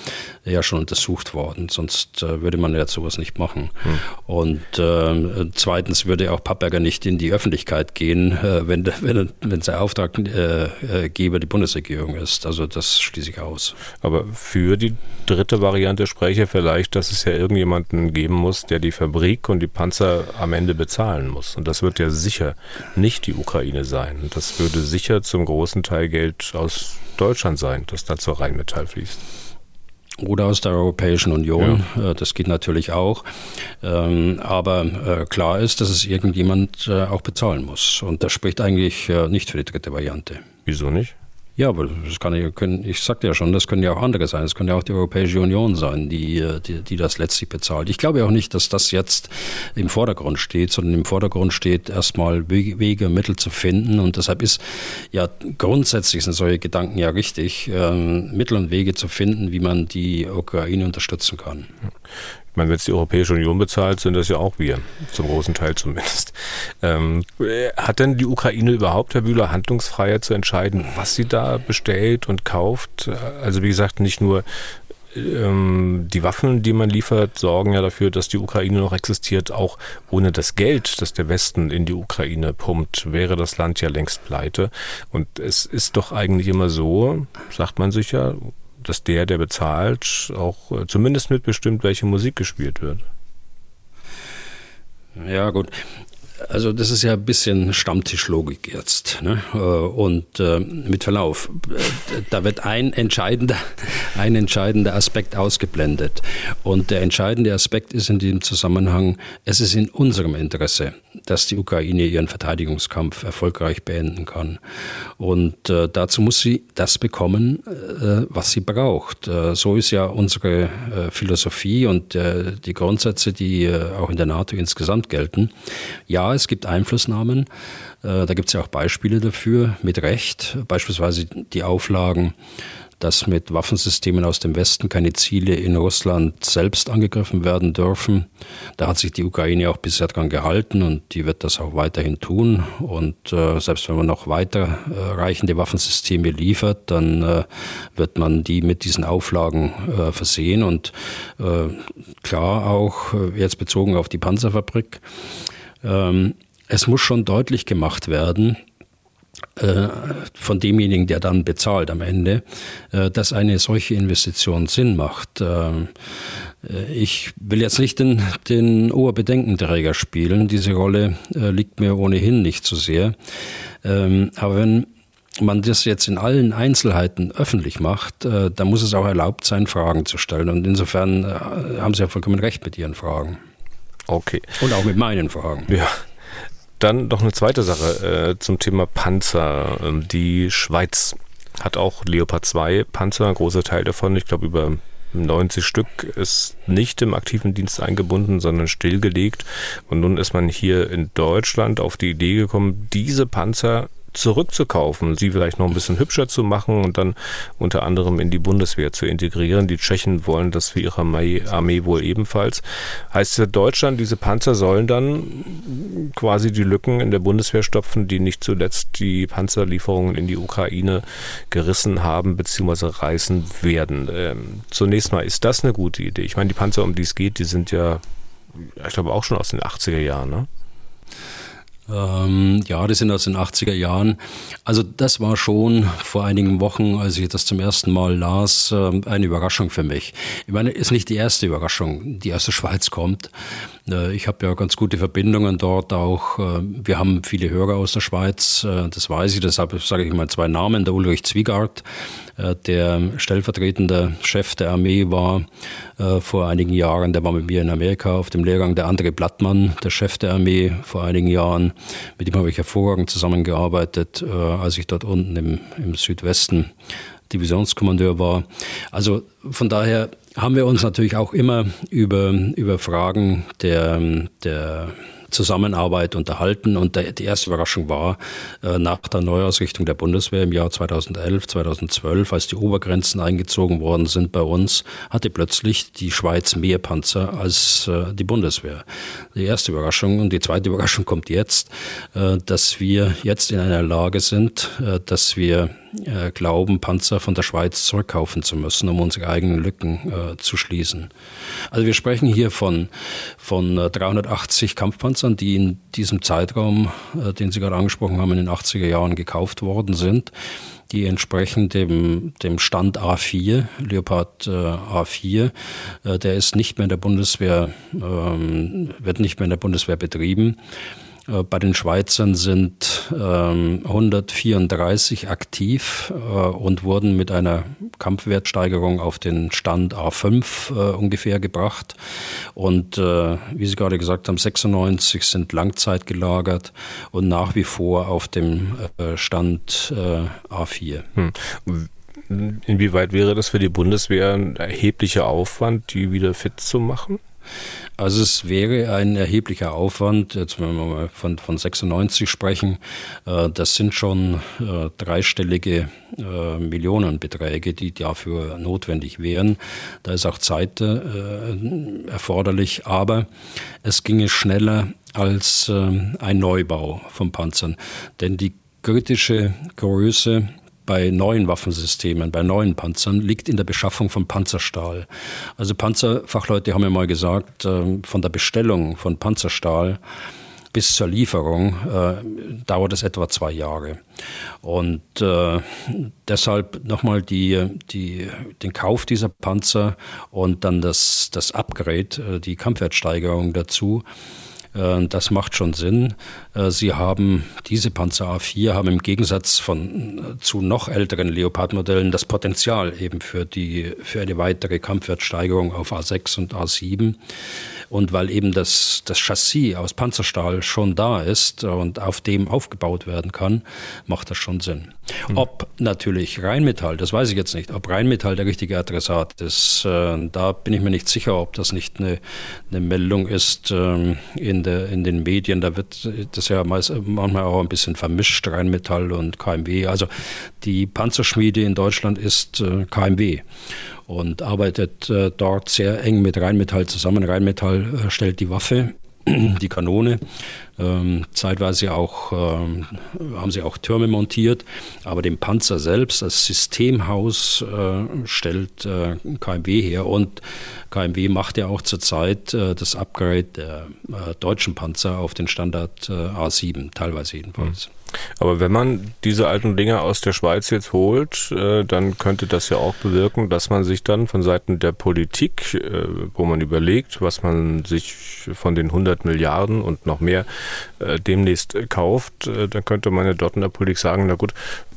ja schon untersucht worden. Sonst äh, würde man ja sowas nicht machen. Hm. Und äh, zweitens würde auch Pappberger nicht in die Öffentlichkeit gehen, äh, wenn, wenn, wenn sein Auftraggeber die Bundesregierung ist. Also das schließe ich aus. Aber für die dritte Variante spreche vielleicht, dass es ja irgendjemanden geben muss, muss, der die Fabrik und die Panzer am Ende bezahlen muss. Und das wird ja sicher nicht die Ukraine sein. Das würde sicher zum großen Teil Geld aus Deutschland sein, das da zur Rheinmetall fließt. oder aus der Europäischen Union. Ja. Äh, das geht natürlich auch. Ähm, aber äh, klar ist, dass es irgendjemand äh, auch bezahlen muss. Und das spricht eigentlich nicht für die dritte Variante. Wieso nicht? Ja, aber das kann ja, können, ich sagte ja schon, das können ja auch andere sein. Es können ja auch die Europäische Union sein, die, die, die das letztlich bezahlt. Ich glaube auch nicht, dass das jetzt im Vordergrund steht, sondern im Vordergrund steht, erstmal Wege, Mittel zu finden. Und deshalb ist ja grundsätzlich sind solche Gedanken ja richtig, ähm, Mittel und Wege zu finden, wie man die Ukraine unterstützen kann. Ich meine, wenn es die Europäische Union bezahlt, sind das ja auch wir, zum großen Teil zumindest. Ähm, hat denn die Ukraine überhaupt, Herr Bühler, Handlungsfreiheit zu entscheiden, was sie da bestellt und kauft? Also wie gesagt, nicht nur ähm, die Waffen, die man liefert, sorgen ja dafür, dass die Ukraine noch existiert. Auch ohne das Geld, das der Westen in die Ukraine pumpt, wäre das Land ja längst pleite. Und es ist doch eigentlich immer so, sagt man sich ja, dass der, der bezahlt, auch äh, zumindest mitbestimmt, welche Musik gespielt wird. Ja, gut. Also das ist ja ein bisschen Stammtischlogik jetzt. Ne? Äh, und äh, mit Verlauf, da wird ein entscheidender, ein entscheidender Aspekt ausgeblendet. Und der entscheidende Aspekt ist in diesem Zusammenhang, es ist in unserem Interesse, dass die Ukraine ihren Verteidigungskampf erfolgreich beenden kann. Und äh, dazu muss sie das bekommen, was sie braucht. So ist ja unsere Philosophie und die Grundsätze, die auch in der NATO insgesamt gelten. Ja, es gibt Einflussnahmen. Äh, da gibt es ja auch Beispiele dafür, mit Recht. Beispielsweise die Auflagen dass mit Waffensystemen aus dem Westen keine Ziele in Russland selbst angegriffen werden dürfen. Da hat sich die Ukraine auch bisher dran gehalten und die wird das auch weiterhin tun. Und äh, selbst wenn man noch weiterreichende Waffensysteme liefert, dann äh, wird man die mit diesen Auflagen äh, versehen. Und äh, klar auch äh, jetzt bezogen auf die Panzerfabrik. Ähm, es muss schon deutlich gemacht werden, äh, von demjenigen, der dann bezahlt am Ende, äh, dass eine solche Investition Sinn macht. Äh, ich will jetzt nicht den, den Oberbedenkenträger spielen, diese Rolle liegt mir ohnehin nicht so sehr. Ähm, aber wenn man das jetzt in allen Einzelheiten öffentlich macht, dann muss es auch erlaubt sein, Fragen zu stellen. Und insofern haben Sie ja vollkommen recht mit Ihren Fragen. Okay. Und auch mit meinen Fragen. Ja, dann noch eine zweite Sache äh, zum Thema Panzer. Ähm, die Schweiz hat auch Leopard 2 Panzer, ein großer Teil davon, ich glaube über 90 Stück ist nicht im aktiven Dienst eingebunden, sondern stillgelegt. Und nun ist man hier in Deutschland auf die Idee gekommen, diese Panzer zurückzukaufen, sie vielleicht noch ein bisschen hübscher zu machen und dann unter anderem in die Bundeswehr zu integrieren. Die Tschechen wollen das für ihre Armee wohl ebenfalls. Heißt für Deutschland, diese Panzer sollen dann quasi die Lücken in der Bundeswehr stopfen, die nicht zuletzt die Panzerlieferungen in die Ukraine gerissen haben bzw. reißen werden. Ähm, zunächst mal, ist das eine gute Idee? Ich meine, die Panzer, um die es geht, die sind ja, ich glaube, auch schon aus den 80er Jahren, ne? Ähm, ja, die sind aus den 80er Jahren. Also das war schon vor einigen Wochen, als ich das zum ersten Mal las, äh, eine Überraschung für mich. Ich meine, ist nicht die erste Überraschung, die aus der Schweiz kommt. Äh, ich habe ja ganz gute Verbindungen dort auch. Äh, wir haben viele Hörer aus der Schweiz, das weiß ich. Deshalb sage ich mal zwei Namen. Der Ulrich Zwiegart, der stellvertretende Chef der Armee war vor einigen Jahren. Der war mit mir in Amerika auf dem Lehrgang. Der andere Blattmann, der Chef der Armee vor einigen Jahren. Mit ihm habe ich hervorragend zusammengearbeitet, als ich dort unten im, im Südwesten Divisionskommandeur war. Also von daher haben wir uns natürlich auch immer über, über Fragen der, der Zusammenarbeit unterhalten. Und die erste Überraschung war äh, nach der Neuausrichtung der Bundeswehr im Jahr 2011, 2012, als die Obergrenzen eingezogen worden sind bei uns, hatte plötzlich die Schweiz mehr Panzer als äh, die Bundeswehr. Die erste Überraschung und die zweite Überraschung kommt jetzt, äh, dass wir jetzt in einer Lage sind, dass wir glauben, Panzer von der Schweiz zurückkaufen zu müssen, um unsere eigenen Lücken zu schließen. Also wir sprechen hier von, von 380 Kampfpanzer Panzern, die in diesem Zeitraum, äh, den Sie gerade angesprochen haben, in den 80er Jahren gekauft worden sind, die entsprechen dem, dem Stand A4, Leopard äh, A4. Äh, der ist nicht mehr in der Bundeswehr, ähm, wird nicht mehr in der Bundeswehr betrieben. Äh, bei den Schweizern sind 134 ähm, aktiv äh, und wurden mit einer Kampfwertsteigerung auf den Stand A5 äh, ungefähr gebracht. Und wie Sie gerade gesagt haben, 96 sind Langzeit gelagert und nach wie vor auf dem Stand A4. Hm. Inwieweit wäre das für die Bundeswehr ein erheblicher Aufwand, die wieder fit zu machen? Also es wäre ein erheblicher Aufwand, jetzt wenn wir mal von, von 96 sprechen, äh, das sind schon äh, dreistellige äh, Millionenbeträge, die dafür notwendig wären. Da ist auch Zeit äh, erforderlich, aber es ginge schneller als äh, ein Neubau von Panzern, denn die kritische Größe bei neuen Waffensystemen, bei neuen Panzern, liegt in der Beschaffung von Panzerstahl. Also Panzerfachleute haben ja mal gesagt, ähm, von der Bestellung von Panzerstahl bis zur Lieferung äh, dauert es etwa zwei Jahre. Und äh, deshalb nochmal die, die, den Kauf dieser Panzer und dann das, das Upgrade, äh, die Kampfwertsteigerung dazu äh, das macht schon Sinn. Äh, sie haben, diese Panzer A4 haben im Gegensatz von, äh, zu noch älteren Leopard-Modellen das Potenzial eben für die, für eine weitere Kampfwertsteigerung auf A6 und A7. Und weil eben das, das Chassis aus Panzerstahl schon da ist und auf dem aufgebaut werden kann, macht das schon Sinn. Mhm. Ob natürlich Rheinmetall, das weiß ich jetzt nicht, ob Rheinmetall der richtige Adressat ist, äh, da bin ich mir nicht sicher, ob das nicht eine, eine Meldung ist ähm, in, der, in den Medien. Da wird das ja meist, manchmal auch ein bisschen vermischt, Rheinmetall und KMW. Also die Panzerschmiede in Deutschland ist äh, KMW und arbeitet äh, dort sehr eng mit Rheinmetall zusammen. Rheinmetall äh, stellt die Waffe, die Kanone. Ähm, zeitweise auch, ähm, haben sie auch Türme montiert, aber den Panzer selbst, das Systemhaus äh, stellt KMW her und KMW macht ja auch zurzeit das Upgrade der deutschen Panzer auf den Standard äh, A7, teilweise jedenfalls. Mhm. Aber wenn man diese alten Dinger aus der Schweiz jetzt holt, äh, dann könnte das ja auch bewirken, dass man sich dann von Seiten der Politik, äh, wo man überlegt, was man sich von den 100 Milliarden und noch mehr äh, demnächst kauft, dann könnte man ja dort in der Politik sagen, na gut,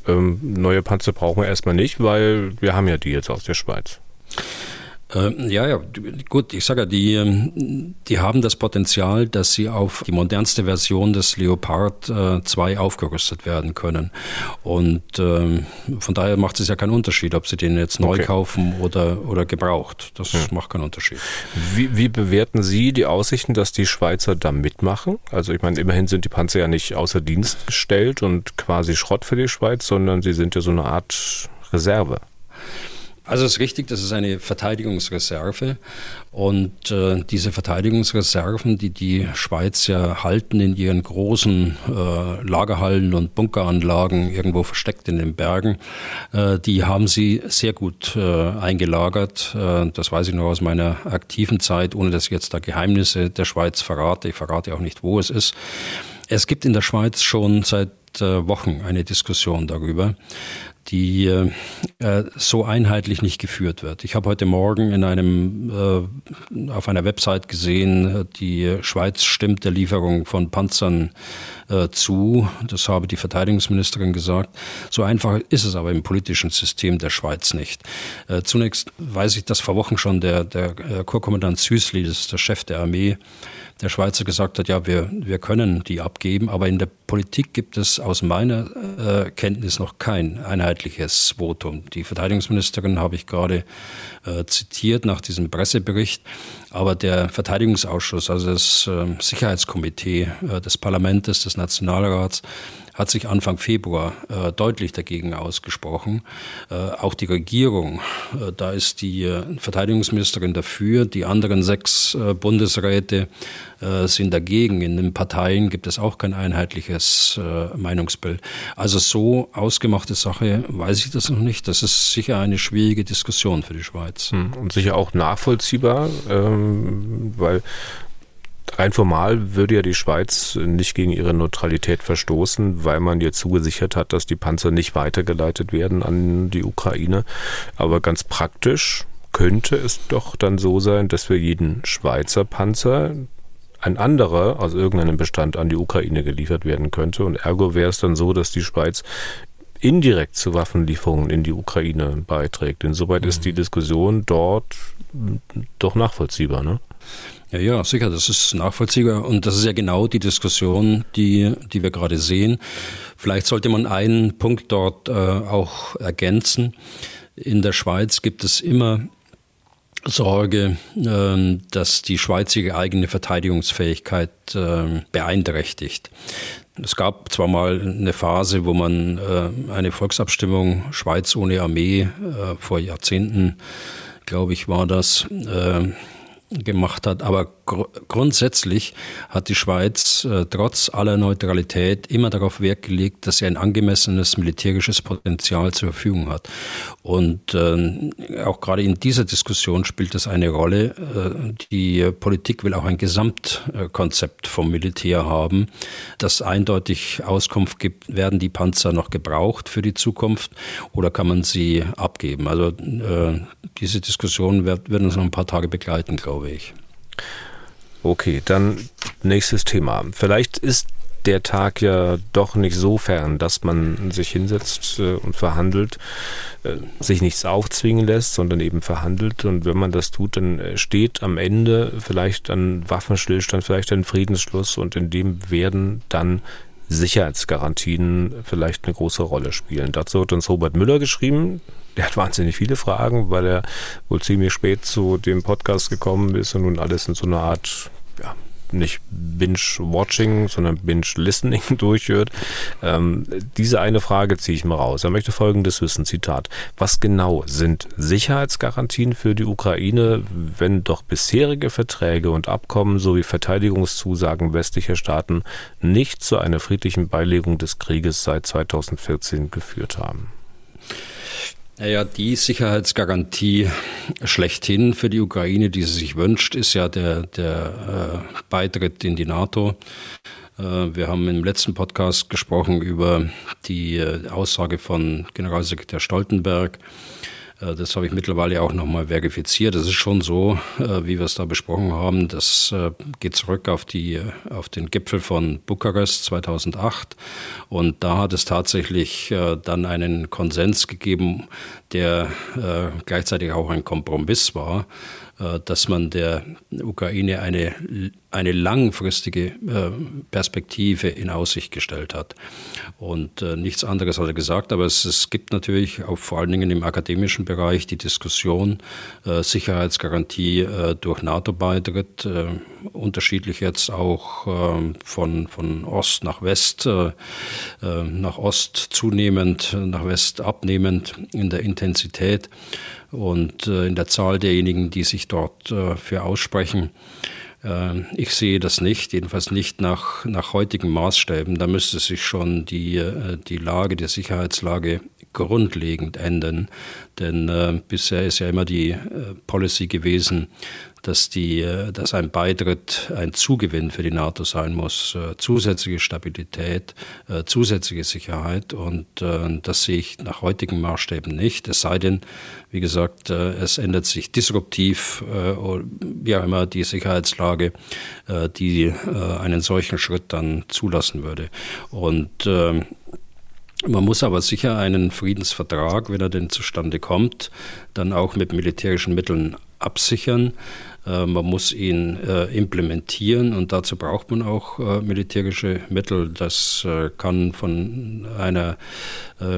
ähm, neue Panzer brauchen wir erstmal nicht, weil wir haben ja die jetzt aus der Schweiz. Äh, ja, ja, gut, ich sage ja, die, ähm, die haben das Potenzial, dass sie auf die modernste Version des Leopard äh, 2 aufgerüstet werden können. Und ähm, von daher macht es ja keinen Unterschied, ob sie den jetzt neu okay. kaufen oder, oder gebraucht. Das ja. macht keinen Unterschied. Wie, wie bewerten Sie die Aussichten, dass die Schweizer da mitmachen? Also ich meine, immerhin sind die Panzer ja nicht außer Dienst gestellt und quasi Schrott für die Schweiz, sondern sie sind ja so eine Art Reserve. Also es ist richtig, das ist eine Verteidigungsreserve und äh, diese Verteidigungsreserven, die die Schweiz ja halten in ihren großen äh, Lagerhallen und Bunkeranlagen irgendwo versteckt in den Bergen, äh, die haben sie sehr gut äh, eingelagert. Äh, das weiß ich noch aus meiner aktiven Zeit, ohne dass ich jetzt da Geheimnisse der Schweiz verrate. Ich verrate auch nicht, wo es ist. Es gibt in der Schweiz schon seit Wochen eine Diskussion darüber, die äh, äh, so einheitlich nicht geführt wird. Ich habe heute Morgen in einem äh, auf einer Website gesehen, die Schweiz stimmt der Lieferung von Panzern äh, zu. Das habe die Verteidigungsministerin gesagt. So einfach ist es aber im politischen System der Schweiz nicht. Äh, zunächst weiß ich, dass vor Wochen schon der, der äh, Korkommandant Süßli, das ist der Chef der Armee, der Schweizer gesagt hat, ja, wir, wir können die abgeben, aber in der Politik gibt es aus meiner äh, Kenntnis noch kein einheitliches Votum. Die Verteidigungsministerin habe ich gerade äh, zitiert nach diesem Pressebericht, aber der Verteidigungsausschuss, also das äh, Sicherheitskomitee des Parlaments, des Nationalrats, hat sich Anfang Februar äh, deutlich dagegen ausgesprochen. Äh, auch die Regierung, äh, da ist die äh, Verteidigungsministerin dafür, die anderen sechs äh, Bundesräte äh, sind dagegen. In den Parteien gibt es auch kein einheitliches Meinungsbild. Also so ausgemachte Sache weiß ich das noch nicht. Das ist sicher eine schwierige Diskussion für die Schweiz. Hm, und sicher auch nachvollziehbar, ähm, weil Rein formal würde ja die Schweiz nicht gegen ihre Neutralität verstoßen, weil man ihr zugesichert hat, dass die Panzer nicht weitergeleitet werden an die Ukraine. Aber ganz praktisch könnte es doch dann so sein, dass wir jeden Schweizer Panzer ein anderer aus irgendeinem Bestand an die Ukraine geliefert werden könnte. Und ergo wäre es dann so, dass die Schweiz indirekt zu Waffenlieferungen in die Ukraine beiträgt. Insoweit mhm. ist die Diskussion dort doch nachvollziehbar. Ne? Ja, ja, sicher, das ist nachvollziehbar. Und das ist ja genau die Diskussion, die, die wir gerade sehen. Vielleicht sollte man einen Punkt dort äh, auch ergänzen. In der Schweiz gibt es immer Sorge, äh, dass die Schweiz ihre eigene Verteidigungsfähigkeit äh, beeinträchtigt. Es gab zwar mal eine Phase, wo man äh, eine Volksabstimmung Schweiz ohne Armee äh, vor Jahrzehnten, glaube ich, war das, äh, gemacht hat. Aber gr grundsätzlich hat die Schweiz äh, trotz aller Neutralität immer darauf Wert gelegt, dass sie ein angemessenes militärisches Potenzial zur Verfügung hat. Und äh, auch gerade in dieser Diskussion spielt das eine Rolle. Äh, die Politik will auch ein Gesamtkonzept vom Militär haben, das eindeutig Auskunft gibt, werden die Panzer noch gebraucht für die Zukunft oder kann man sie abgeben? Also äh, diese Diskussion wird, wird uns noch ein paar Tage begleiten, glaube ich. Okay, dann nächstes Thema. Vielleicht ist der Tag ja doch nicht so fern, dass man sich hinsetzt äh, und verhandelt, äh, sich nichts aufzwingen lässt, sondern eben verhandelt. Und wenn man das tut, dann äh, steht am Ende vielleicht ein Waffenstillstand, vielleicht ein Friedensschluss und in dem werden dann Sicherheitsgarantien vielleicht eine große Rolle spielen. Dazu hat uns Robert Müller geschrieben. Der hat wahnsinnig viele Fragen, weil er wohl ziemlich spät zu dem Podcast gekommen ist und nun alles in so einer Art ja, nicht Binge-Watching, sondern Binge-Listening durchhört. Ähm, diese eine Frage ziehe ich mal raus. Er möchte Folgendes wissen, Zitat. Was genau sind Sicherheitsgarantien für die Ukraine, wenn doch bisherige Verträge und Abkommen sowie Verteidigungszusagen westlicher Staaten nicht zu einer friedlichen Beilegung des Krieges seit 2014 geführt haben? Naja, die Sicherheitsgarantie schlechthin für die Ukraine, die sie sich wünscht, ist ja der, der äh, Beitritt in die NATO. Äh, wir haben im letzten Podcast gesprochen über die äh, Aussage von Generalsekretär Stoltenberg, das habe ich mittlerweile auch nochmal verifiziert. Es ist schon so, äh, wie wir es da besprochen haben. Das äh, geht zurück auf, die, auf den Gipfel von Bukarest 2008. Und da hat es tatsächlich dann einen Konsens gegeben, der gleichzeitig auch ein Kompromiss war äh, dass man der Ukraine eine, eine langfristige äh, Perspektive in Aussicht gestellt hat. Und äh, nichts anderes hat er gesagt, aber es, es gibt natürlich auch vor allen Dingen im akademischen Bereich die Diskussion Sicherheitsgarantie durch NATO-Beitritt, unterschiedlich jetzt auch von, von Ost nach West, nach Ost zunehmend, nach West abnehmend in der Intensität und äh, in der Zahl derjenigen, die sich dort äh, für aussprechen. Äh, ich sehe das nicht, jedenfalls nicht nach, nach heutigen Maßstäben. Da müsste sich schon die, äh, die Lage, die Sicherheitslage grundlegend ändern. Denn äh, bisher ist ja immer die äh, Policy gewesen, dass, die, äh, dass ein Beitritt ein Zugewinn für die NATO sein muss, äh, zusätzliche Stabilität, äh, zusätzliche Sicherheit. Und das sehe ich nach heutigen Maßstäben nicht. Es sei denn, wie gesagt, es ändert sich disruptiv, wie auch immer, die Sicherheitslage, die einen solchen Schritt dann zulassen würde. Und ähm, man muss aber sicher einen Friedensvertrag, wenn er denn zustande kommt, dann auch mit militärischen Mitteln absichern. Äh, man muss ihn äh, implementieren und dazu braucht man auch äh, militärische Mittel. Das kann von einer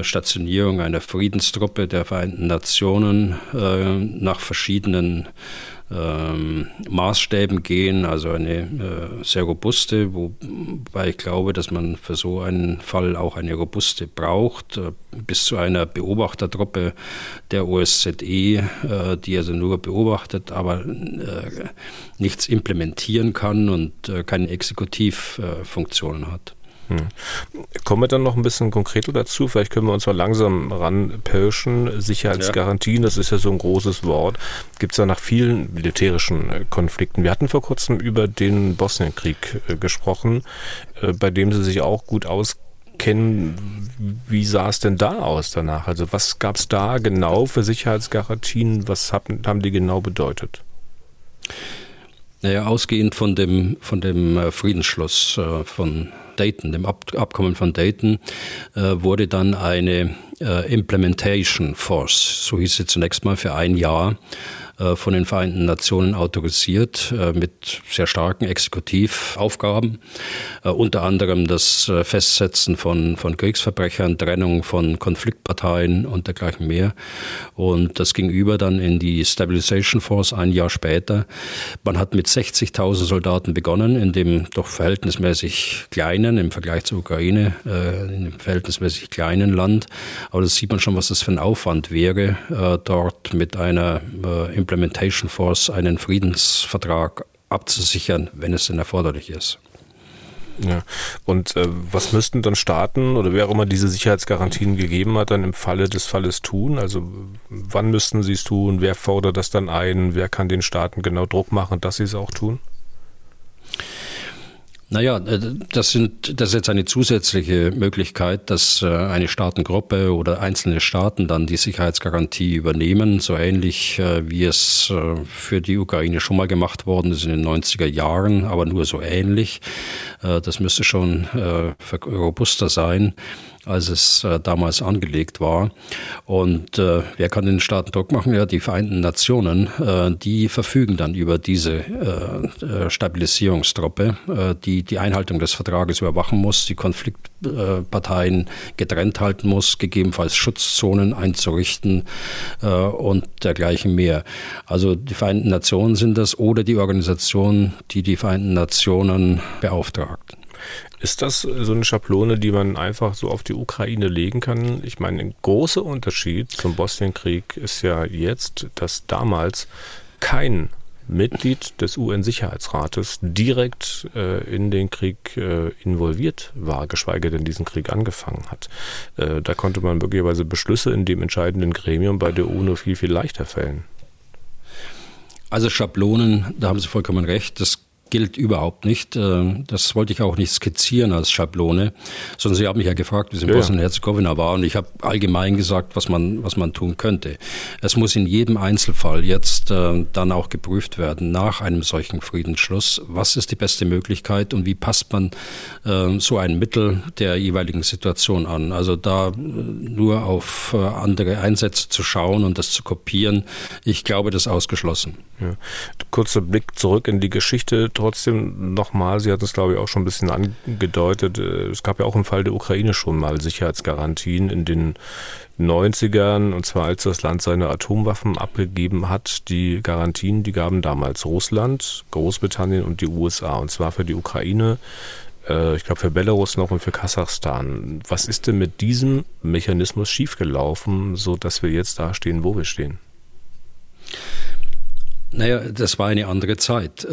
Stationierung einer Friedenstruppe der Vereinten Nationen nach verschiedenen ähm, Maßstäben gehen, also eine äh, sehr robuste, wobei ich glaube, dass man für so einen Fall auch eine robuste braucht, äh, bis zu einer Beobachtertruppe der OSZE, äh, die also nur beobachtet, aber äh, nichts implementieren kann und äh, keine Exekutivfunktionen hat. Hm. Kommen wir dann noch ein bisschen konkreter dazu? Vielleicht können wir uns mal langsam ranpirschen. Sicherheitsgarantien, das ist ja so ein großes Wort. Gibt es ja nach vielen militärischen äh, Konflikten. Wir hatten vor kurzem über den Bosnienkrieg äh, gesprochen, äh, bei dem Sie sich auch gut auskennen. Wie sah es denn da aus danach? Also was gab es da genau für Sicherheitsgarantien? Was haben die genau bedeutet? Naja, ausgehend von dem, von dem äh, Friedensschluss äh, von Dayton, dem Ab Abkommen von Dayton, äh, wurde dann eine Implementation Force, so hieß sie zunächst mal für ein Jahr, von den Vereinten Nationen autorisiert äh, mit sehr starken Exekutivaufgaben, äh, unter anderem das Festsetzen von, von Kriegsverbrechern, Trennung von Konfliktparteien und dergleichen mehr. Und das ging über dann in die Stabilization Force ein Jahr später. Man hat mit 60.000 Soldaten begonnen, in dem doch verhältnismäßig kleinen, im Vergleich zur Ukraine, in einem verhältnismäßig kleinen Land. Aber das sieht man schon, was das für ein Aufwand wäre, dort mit einer Implementation Force einen Friedensvertrag abzusichern, wenn es denn erforderlich ist. Ja. Und äh, was müssten dann Staaten oder wer auch immer diese Sicherheitsgarantien gegeben hat, dann im Falle des Falles tun? Also wann müssten sie es tun? Wer fordert das dann ein? Wer kann den Staaten genau Druck machen, dass sie es auch tun? Naja, äh, das, sind, das ist jetzt eine zusätzliche Möglichkeit, dass äh, eine Staatengruppe oder einzelne Staaten dann die Sicherheitsgarantie übernehmen, so ähnlich äh, wie es für die Ukraine schon mal gemacht worden ist in den 90er Jahren, aber nur so ähnlich. Das müsste schon robuster sein als es äh, damals angelegt war. Und äh, wer kann den Staaten Druck machen? Ja, die Vereinten Nationen, äh, die verfügen dann über diese äh, äh Stabilisierungstruppe, äh, die die Einhaltung des Vertrages überwachen muss, die Konfliktparteien getrennt halten muss, gegebenenfalls Schutzzonen einzurichten und dergleichen mehr. Also die Vereinten Nationen sind das oder die Organisation, die die Vereinten Nationen beauftragt. Ist das so eine Schablone, die man einfach so auf die Ukraine legen kann? Ich meine, ein großer Unterschied zum Bosnienkrieg ist ja jetzt, dass damals kein Mitglied des UN-Sicherheitsrates direkt äh, in den Krieg äh, involviert war, geschweige denn diesen Krieg angefangen hat. Äh, da konnte man möglicherweise Beschlüsse in dem entscheidenden Gremium bei der UNO viel, viel leichter fällen. Also Schablonen, da haben Sie vollkommen recht, das gilt überhaupt nicht. Äh, das wollte ich auch nicht skizzieren als Schablone, sondern Sie haben mich ja gefragt, wie es in ja. Bosnien-Herzegowina war und ich habe allgemein gesagt, was man, was man tun könnte. Es muss in jedem Einzelfall jetzt äh, dann auch geprüft werden nach einem solchen Friedensschluss, was ist die beste Möglichkeit und wie passt man äh, so ein Mittel der jeweiligen Situation an. Also da nur auf andere Einsätze zu schauen und das zu kopieren, ich glaube, das ist ausgeschlossen. Ja. Kurzer Blick zurück in die Geschichte trotzdem nochmal, Sie hat es glaube ich auch schon ein bisschen angedeutet, äh, es gab ja auch im Fall der Ukraine schon mal Sicherheitsgarantien in den 90ern, und zwar als das Land seine Atomwaffen abgegeben hat. Die Garantien, die gaben damals Russland, Großbritannien und die USA, und zwar für die Ukraine, äh, ich glaube für Belarus noch und für Kasachstan. Was ist denn mit diesem Mechanismus schiefgelaufen, sodass wir jetzt da stehen, wo wir stehen? Naja, das war eine andere Zeit.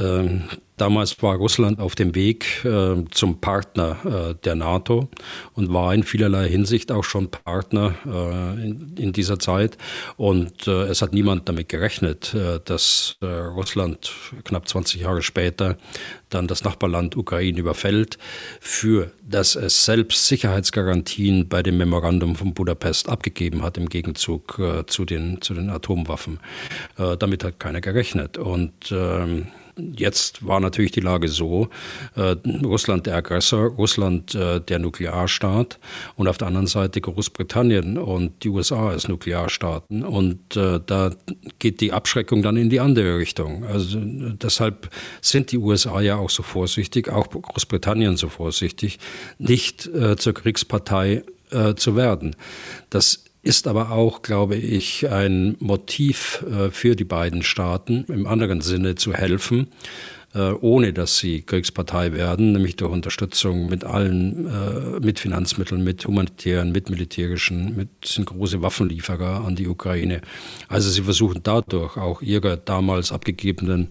Damals war Russland auf dem Weg äh, zum Partner äh, der NATO und war in vielerlei Hinsicht auch schon Partner äh, in, in, dieser Zeit. Und äh, es hat niemand damit gerechnet, äh, dass äh, Russland knapp 20 Jahre später dann das Nachbarland Ukraine überfällt, für das es selbst Sicherheitsgarantien bei dem Memorandum von Budapest abgegeben hat im Gegenzug zu, den, zu den Atomwaffen. damit hat keiner gerechnet. Und ähm, Jetzt war natürlich die Lage so, äh, Russland der Aggressor, Russland äh, der Nuklearstaat und auf der anderen Seite Großbritannien und die USA als Nuklearstaaten. Und äh, da geht die Abschreckung dann in die andere Richtung. Also deshalb sind die USA ja auch so vorsichtig, auch Großbritannien so vorsichtig, nicht äh, zur Kriegspartei äh, zu werden. Das ist aber auch, glaube ich, ein Motiv äh, für die beiden Staaten, im anderen Sinne zu helfen, ohne dass sie Kriegspartei werden, nämlich durch Unterstützung mit allen, äh, mit Finanzmitteln, mit humanitären, mit militärischen, mit sind große Waffenlieferer an die Ukraine. Also sie versuchen dadurch auch ihrer damals abgegebenen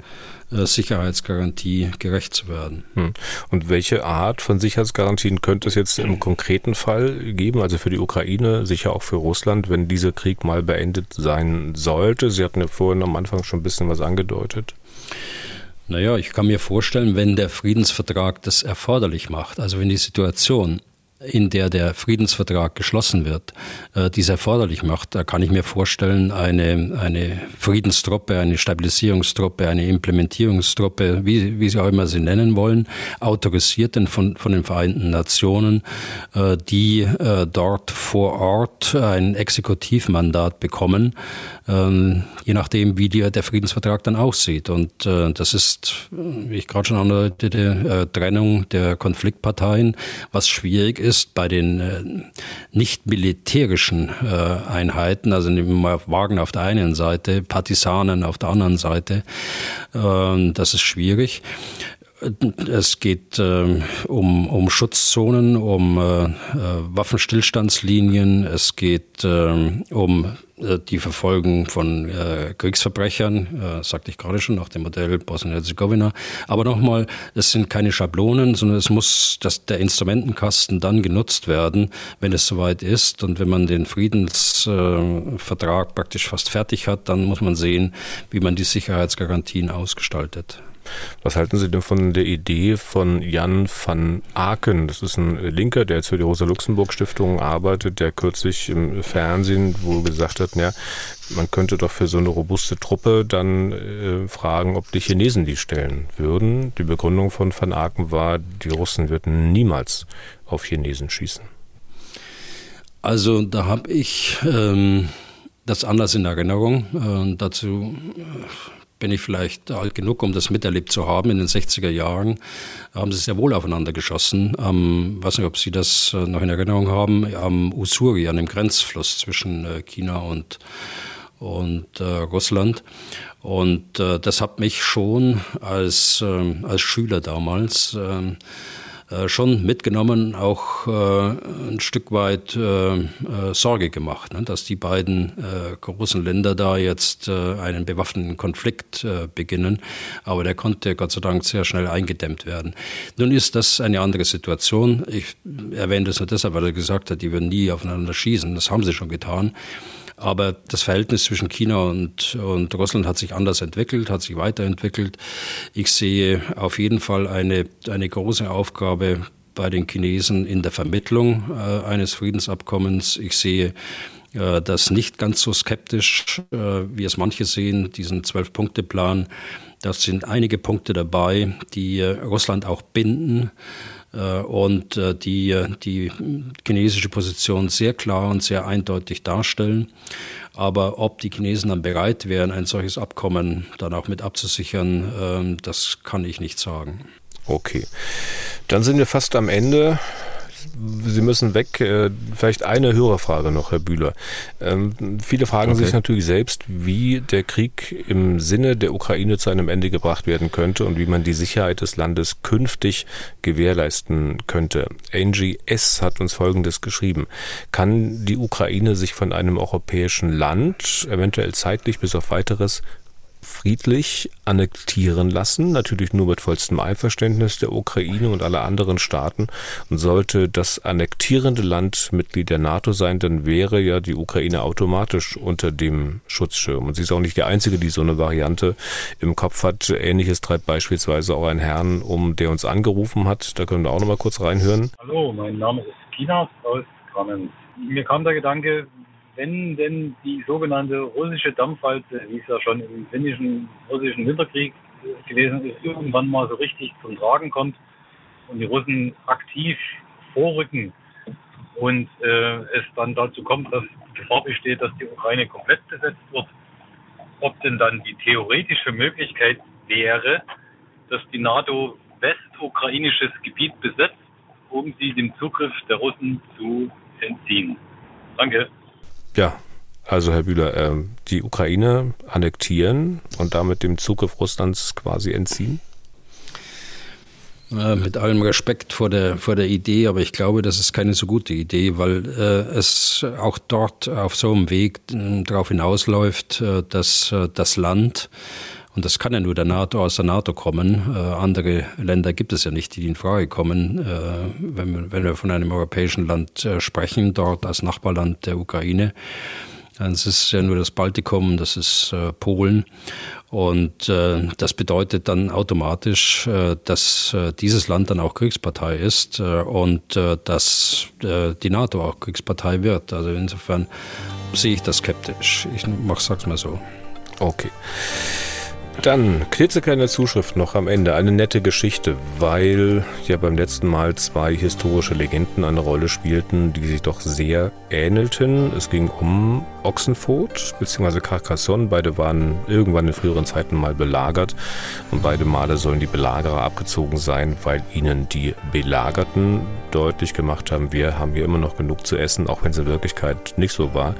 äh, Sicherheitsgarantie gerecht zu werden. Hm. Und welche Art von Sicherheitsgarantien könnte es jetzt im konkreten Fall geben? Also für die Ukraine, sicher auch für Russland, wenn dieser Krieg mal beendet sein sollte? Sie hatten ja vorhin am Anfang schon ein bisschen was angedeutet. Naja, ich kann mir vorstellen, wenn der Friedensvertrag das erforderlich macht, also wenn die Situation in der der Friedensvertrag geschlossen wird, äh, dies erforderlich macht. Da kann ich mir vorstellen, eine, eine Friedenstruppe, eine Stabilisierungstruppe, eine Implementierungstruppe, wie, wie Sie auch immer sie nennen wollen, autorisiert von, von den Vereinten Nationen, äh, die äh, dort vor Ort ein Exekutivmandat bekommen, ähm, je nachdem, wie die, der Friedensvertrag dann aussieht. Und äh, das ist, wie ich gerade schon andeutete, äh, Trennung der Konfliktparteien, was schwierig ist bei den äh, nicht militärischen äh, Einheiten, also nehmen wir mal Wagner auf der einen Seite, Partisanen auf der anderen Seite. Äh, das ist schwierig. Es geht äh, um, um Schutzzonen, um äh, äh Waffenstillstandslinien, es geht äh, um äh, die Verfolgung von äh, Kriegsverbrechern, äh, sagte ich gerade schon, nach dem Modell Bosnien-Herzegowina. Aber nochmal, es sind keine Schablonen, sondern es muss dass der Instrumentenkasten dann genutzt werden, wenn es soweit ist. Und wenn man den Friedensvertrag praktisch fast fertig hat, dann muss man sehen, wie man die Sicherheitsgarantien ausgestaltet. Was halten Sie denn von der Idee von Jan van Aken? Das ist ein Linker, der jetzt für die Rosa-Luxemburg-Stiftung arbeitet, der kürzlich im Fernsehen wohl gesagt hat, ja, man könnte doch für so eine robuste Truppe dann äh, fragen, ob die Chinesen die stellen würden. Die Begründung von van Aken war, die Russen würden niemals auf Chinesen schießen. Also da habe ich ähm, das anders in Erinnerung. Äh, dazu äh, bin ich vielleicht alt genug, um das miterlebt zu haben. In den 60er Jahren haben sie sehr wohl aufeinander geschossen. Ähm, weiß nicht, ob Sie das äh, noch in Erinnerung haben, am Usuri, an dem Grenzfluss zwischen äh, China und, und äh, Russland. Und äh, das hat mich schon als, äh, als Schüler damals äh, äh, schon mitgenommen, auch äh, ein Stück weit äh, äh, Sorge gemacht, ne, dass die beiden äh, großen Länder da jetzt äh, einen bewaffneten Konflikt beginnen. Aber der konnte Gott sei Dank sehr schnell eingedämmt werden. Nun ist das eine andere Situation. Ich erwähne das nur deshalb, weil er gesagt hat, die würden nie aufeinander schießen. Das haben sie schon getan. Aber das Verhältnis zwischen China und, und Russland hat sich anders entwickelt, hat sich weiterentwickelt. Ich sehe auf jeden Fall eine, eine große Aufgabe bei den Chinesen in der Vermittlung äh, eines Friedensabkommens. Ich sehe äh, das nicht ganz so skeptisch, äh, wie es manche sehen, diesen Zwölf-Punkte-Plan. Da sind einige Punkte dabei, die äh, Russland auch binden. Äh, und äh, die die chinesische Position sehr klar und sehr eindeutig darstellen. Aber ob die Chinesen dann bereit wären, ein solches Abkommen dann auch mit abzusichern, ähm, das kann ich nicht sagen. Okay. Dann sind wir fast am Ende. Sie müssen weg. Äh, vielleicht eine Hörerfrage noch, Herr Bühler. Ähm, viele fragen okay. sich natürlich selbst, wie der Krieg im Sinne der Ukraine zu einem Ende gebracht werden könnte und wie man die Sicherheit des Landes künftig gewährleisten könnte. Angie S. hat uns Folgendes geschrieben. Kann die Ukraine sich von einem europäischen Land, eventuell zeitlich bis auf weiteres, friedlich annektieren lassen, natürlich nur mit vollstem Einverständnis der Ukraine und aller anderen Staaten. Und sollte das annektierende Land Mitglied der NATO sein, dann wäre ja die Ukraine automatisch unter dem Schutzschirm. Und sie ist auch nicht die Einzige, die so eine Variante im Kopf hat. Ähnliches treibt beispielsweise auch ein Herrn um, der uns angerufen hat. Da können wir auch noch mal kurz reinhören. Hallo, mein Name ist Kinas aus Kamenz. Mir kam der Gedanke, wenn denn die sogenannte russische Dampfwalze, wie es ja schon im finnischen, russischen Winterkrieg gewesen ist, irgendwann mal so richtig zum Tragen kommt und die Russen aktiv vorrücken und äh, es dann dazu kommt, dass die Gefahr besteht, dass die Ukraine komplett besetzt wird, ob denn dann die theoretische Möglichkeit wäre, dass die NATO westukrainisches Gebiet besetzt, um sie dem Zugriff der Russen zu entziehen. Danke. Ja, also Herr Bühler, äh, die Ukraine annektieren und damit dem Zugriff Russlands quasi entziehen? Mit allem Respekt vor der, vor der Idee, aber ich glaube, das ist keine so gute Idee, weil äh, es auch dort auf so einem Weg äh, darauf hinausläuft, äh, dass äh, das Land und das kann ja nur der NATO aus der NATO kommen. Äh, andere Länder gibt es ja nicht, die in Frage kommen. Äh, wenn, wir, wenn wir von einem europäischen Land äh, sprechen, dort als Nachbarland der Ukraine, Es ist ja nur das Baltikum, das ist äh, Polen. Und äh, das bedeutet dann automatisch, äh, dass äh, dieses Land dann auch Kriegspartei ist äh, und äh, dass die NATO auch Kriegspartei wird. Also insofern sehe ich das skeptisch. Ich mach, sag's mal so. Okay. Dann klitzekleine Zuschrift noch am Ende. Eine nette Geschichte, weil ja beim letzten Mal zwei historische Legenden eine Rolle spielten, die sich doch sehr ähnelten. Es ging um Ochsenfurt bzw. Carcassonne. Beide waren irgendwann in früheren Zeiten mal belagert und beide Male sollen die Belagerer abgezogen sein, weil ihnen die Belagerten deutlich gemacht haben, wir haben hier immer noch genug zu essen, auch wenn es in Wirklichkeit nicht so war.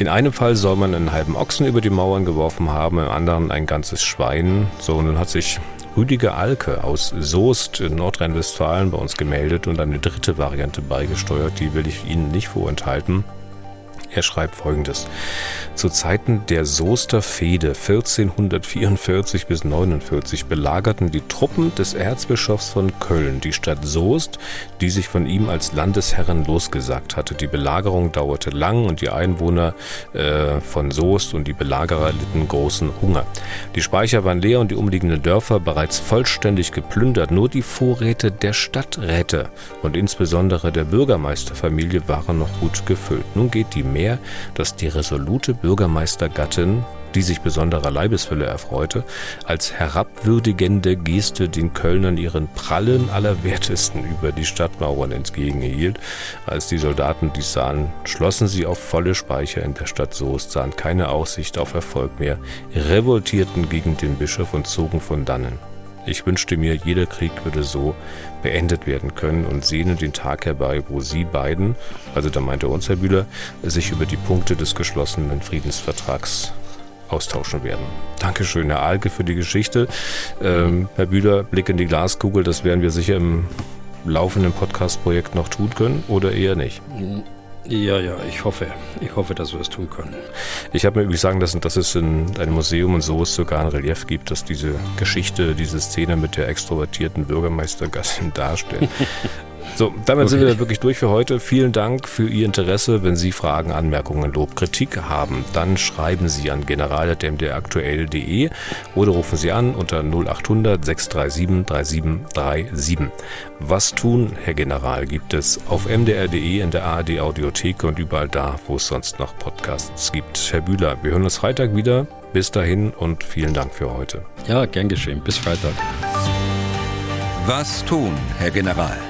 In einem Fall soll man einen halben Ochsen über die Mauern geworfen haben, im anderen ein ganzes Schwein. So, nun hat sich Rüdiger Alke aus Soest in Nordrhein-Westfalen bei uns gemeldet und eine dritte Variante beigesteuert, die will ich Ihnen nicht vorenthalten. Er schreibt folgendes. Zu Zeiten der Soester Fehde 1444 bis 49 belagerten die Truppen des Erzbischofs von Köln die Stadt Soest, die sich von ihm als Landesherren losgesagt hatte. Die Belagerung dauerte lang und die Einwohner äh, von Soest und die Belagerer litten großen Hunger. Die Speicher waren leer und die umliegenden Dörfer bereits vollständig geplündert. Nur die Vorräte der Stadträte und insbesondere der Bürgermeisterfamilie waren noch gut gefüllt. Nun geht die mehr, dass die resolute Bürgermeistergattin, die sich besonderer Leibesfülle erfreute, als herabwürdigende Geste den Kölnern ihren prallen Allerwertesten über die Stadtmauern entgegenhielt. Als die Soldaten dies sahen, schlossen sie auf volle Speicher in der Stadt Soest, sahen keine Aussicht auf Erfolg mehr, revoltierten gegen den Bischof und zogen von dannen. Ich wünschte mir, jeder Krieg würde so beendet werden können und sehne den Tag herbei, wo Sie beiden, also da meinte uns Herr Bühler, sich über die Punkte des geschlossenen Friedensvertrags austauschen werden. Dankeschön, Herr Alke, für die Geschichte. Ähm, Herr Bühler, Blick in die Glaskugel, das werden wir sicher im laufenden Podcast-Projekt noch tun können oder eher nicht? Ja, ja, ich hoffe. Ich hoffe, dass wir es tun können. Ich habe mir übrigens sagen lassen, dass es in einem Museum und so es sogar ein Relief gibt, das diese Geschichte, diese Szene mit der extrovertierten Bürgermeistergattin darstellt. So, damit okay. sind wir wirklich durch für heute. Vielen Dank für Ihr Interesse. Wenn Sie Fragen, Anmerkungen, Lob, Kritik haben, dann schreiben Sie an general.mdraktuell.de oder rufen Sie an unter 0800 637 3737. Was tun, Herr General, gibt es auf mdr.de, in der ARD Audiothek und überall da, wo es sonst noch Podcasts gibt. Herr Bühler, wir hören uns Freitag wieder. Bis dahin und vielen Dank für heute. Ja, gern geschehen. Bis Freitag. Was tun, Herr General?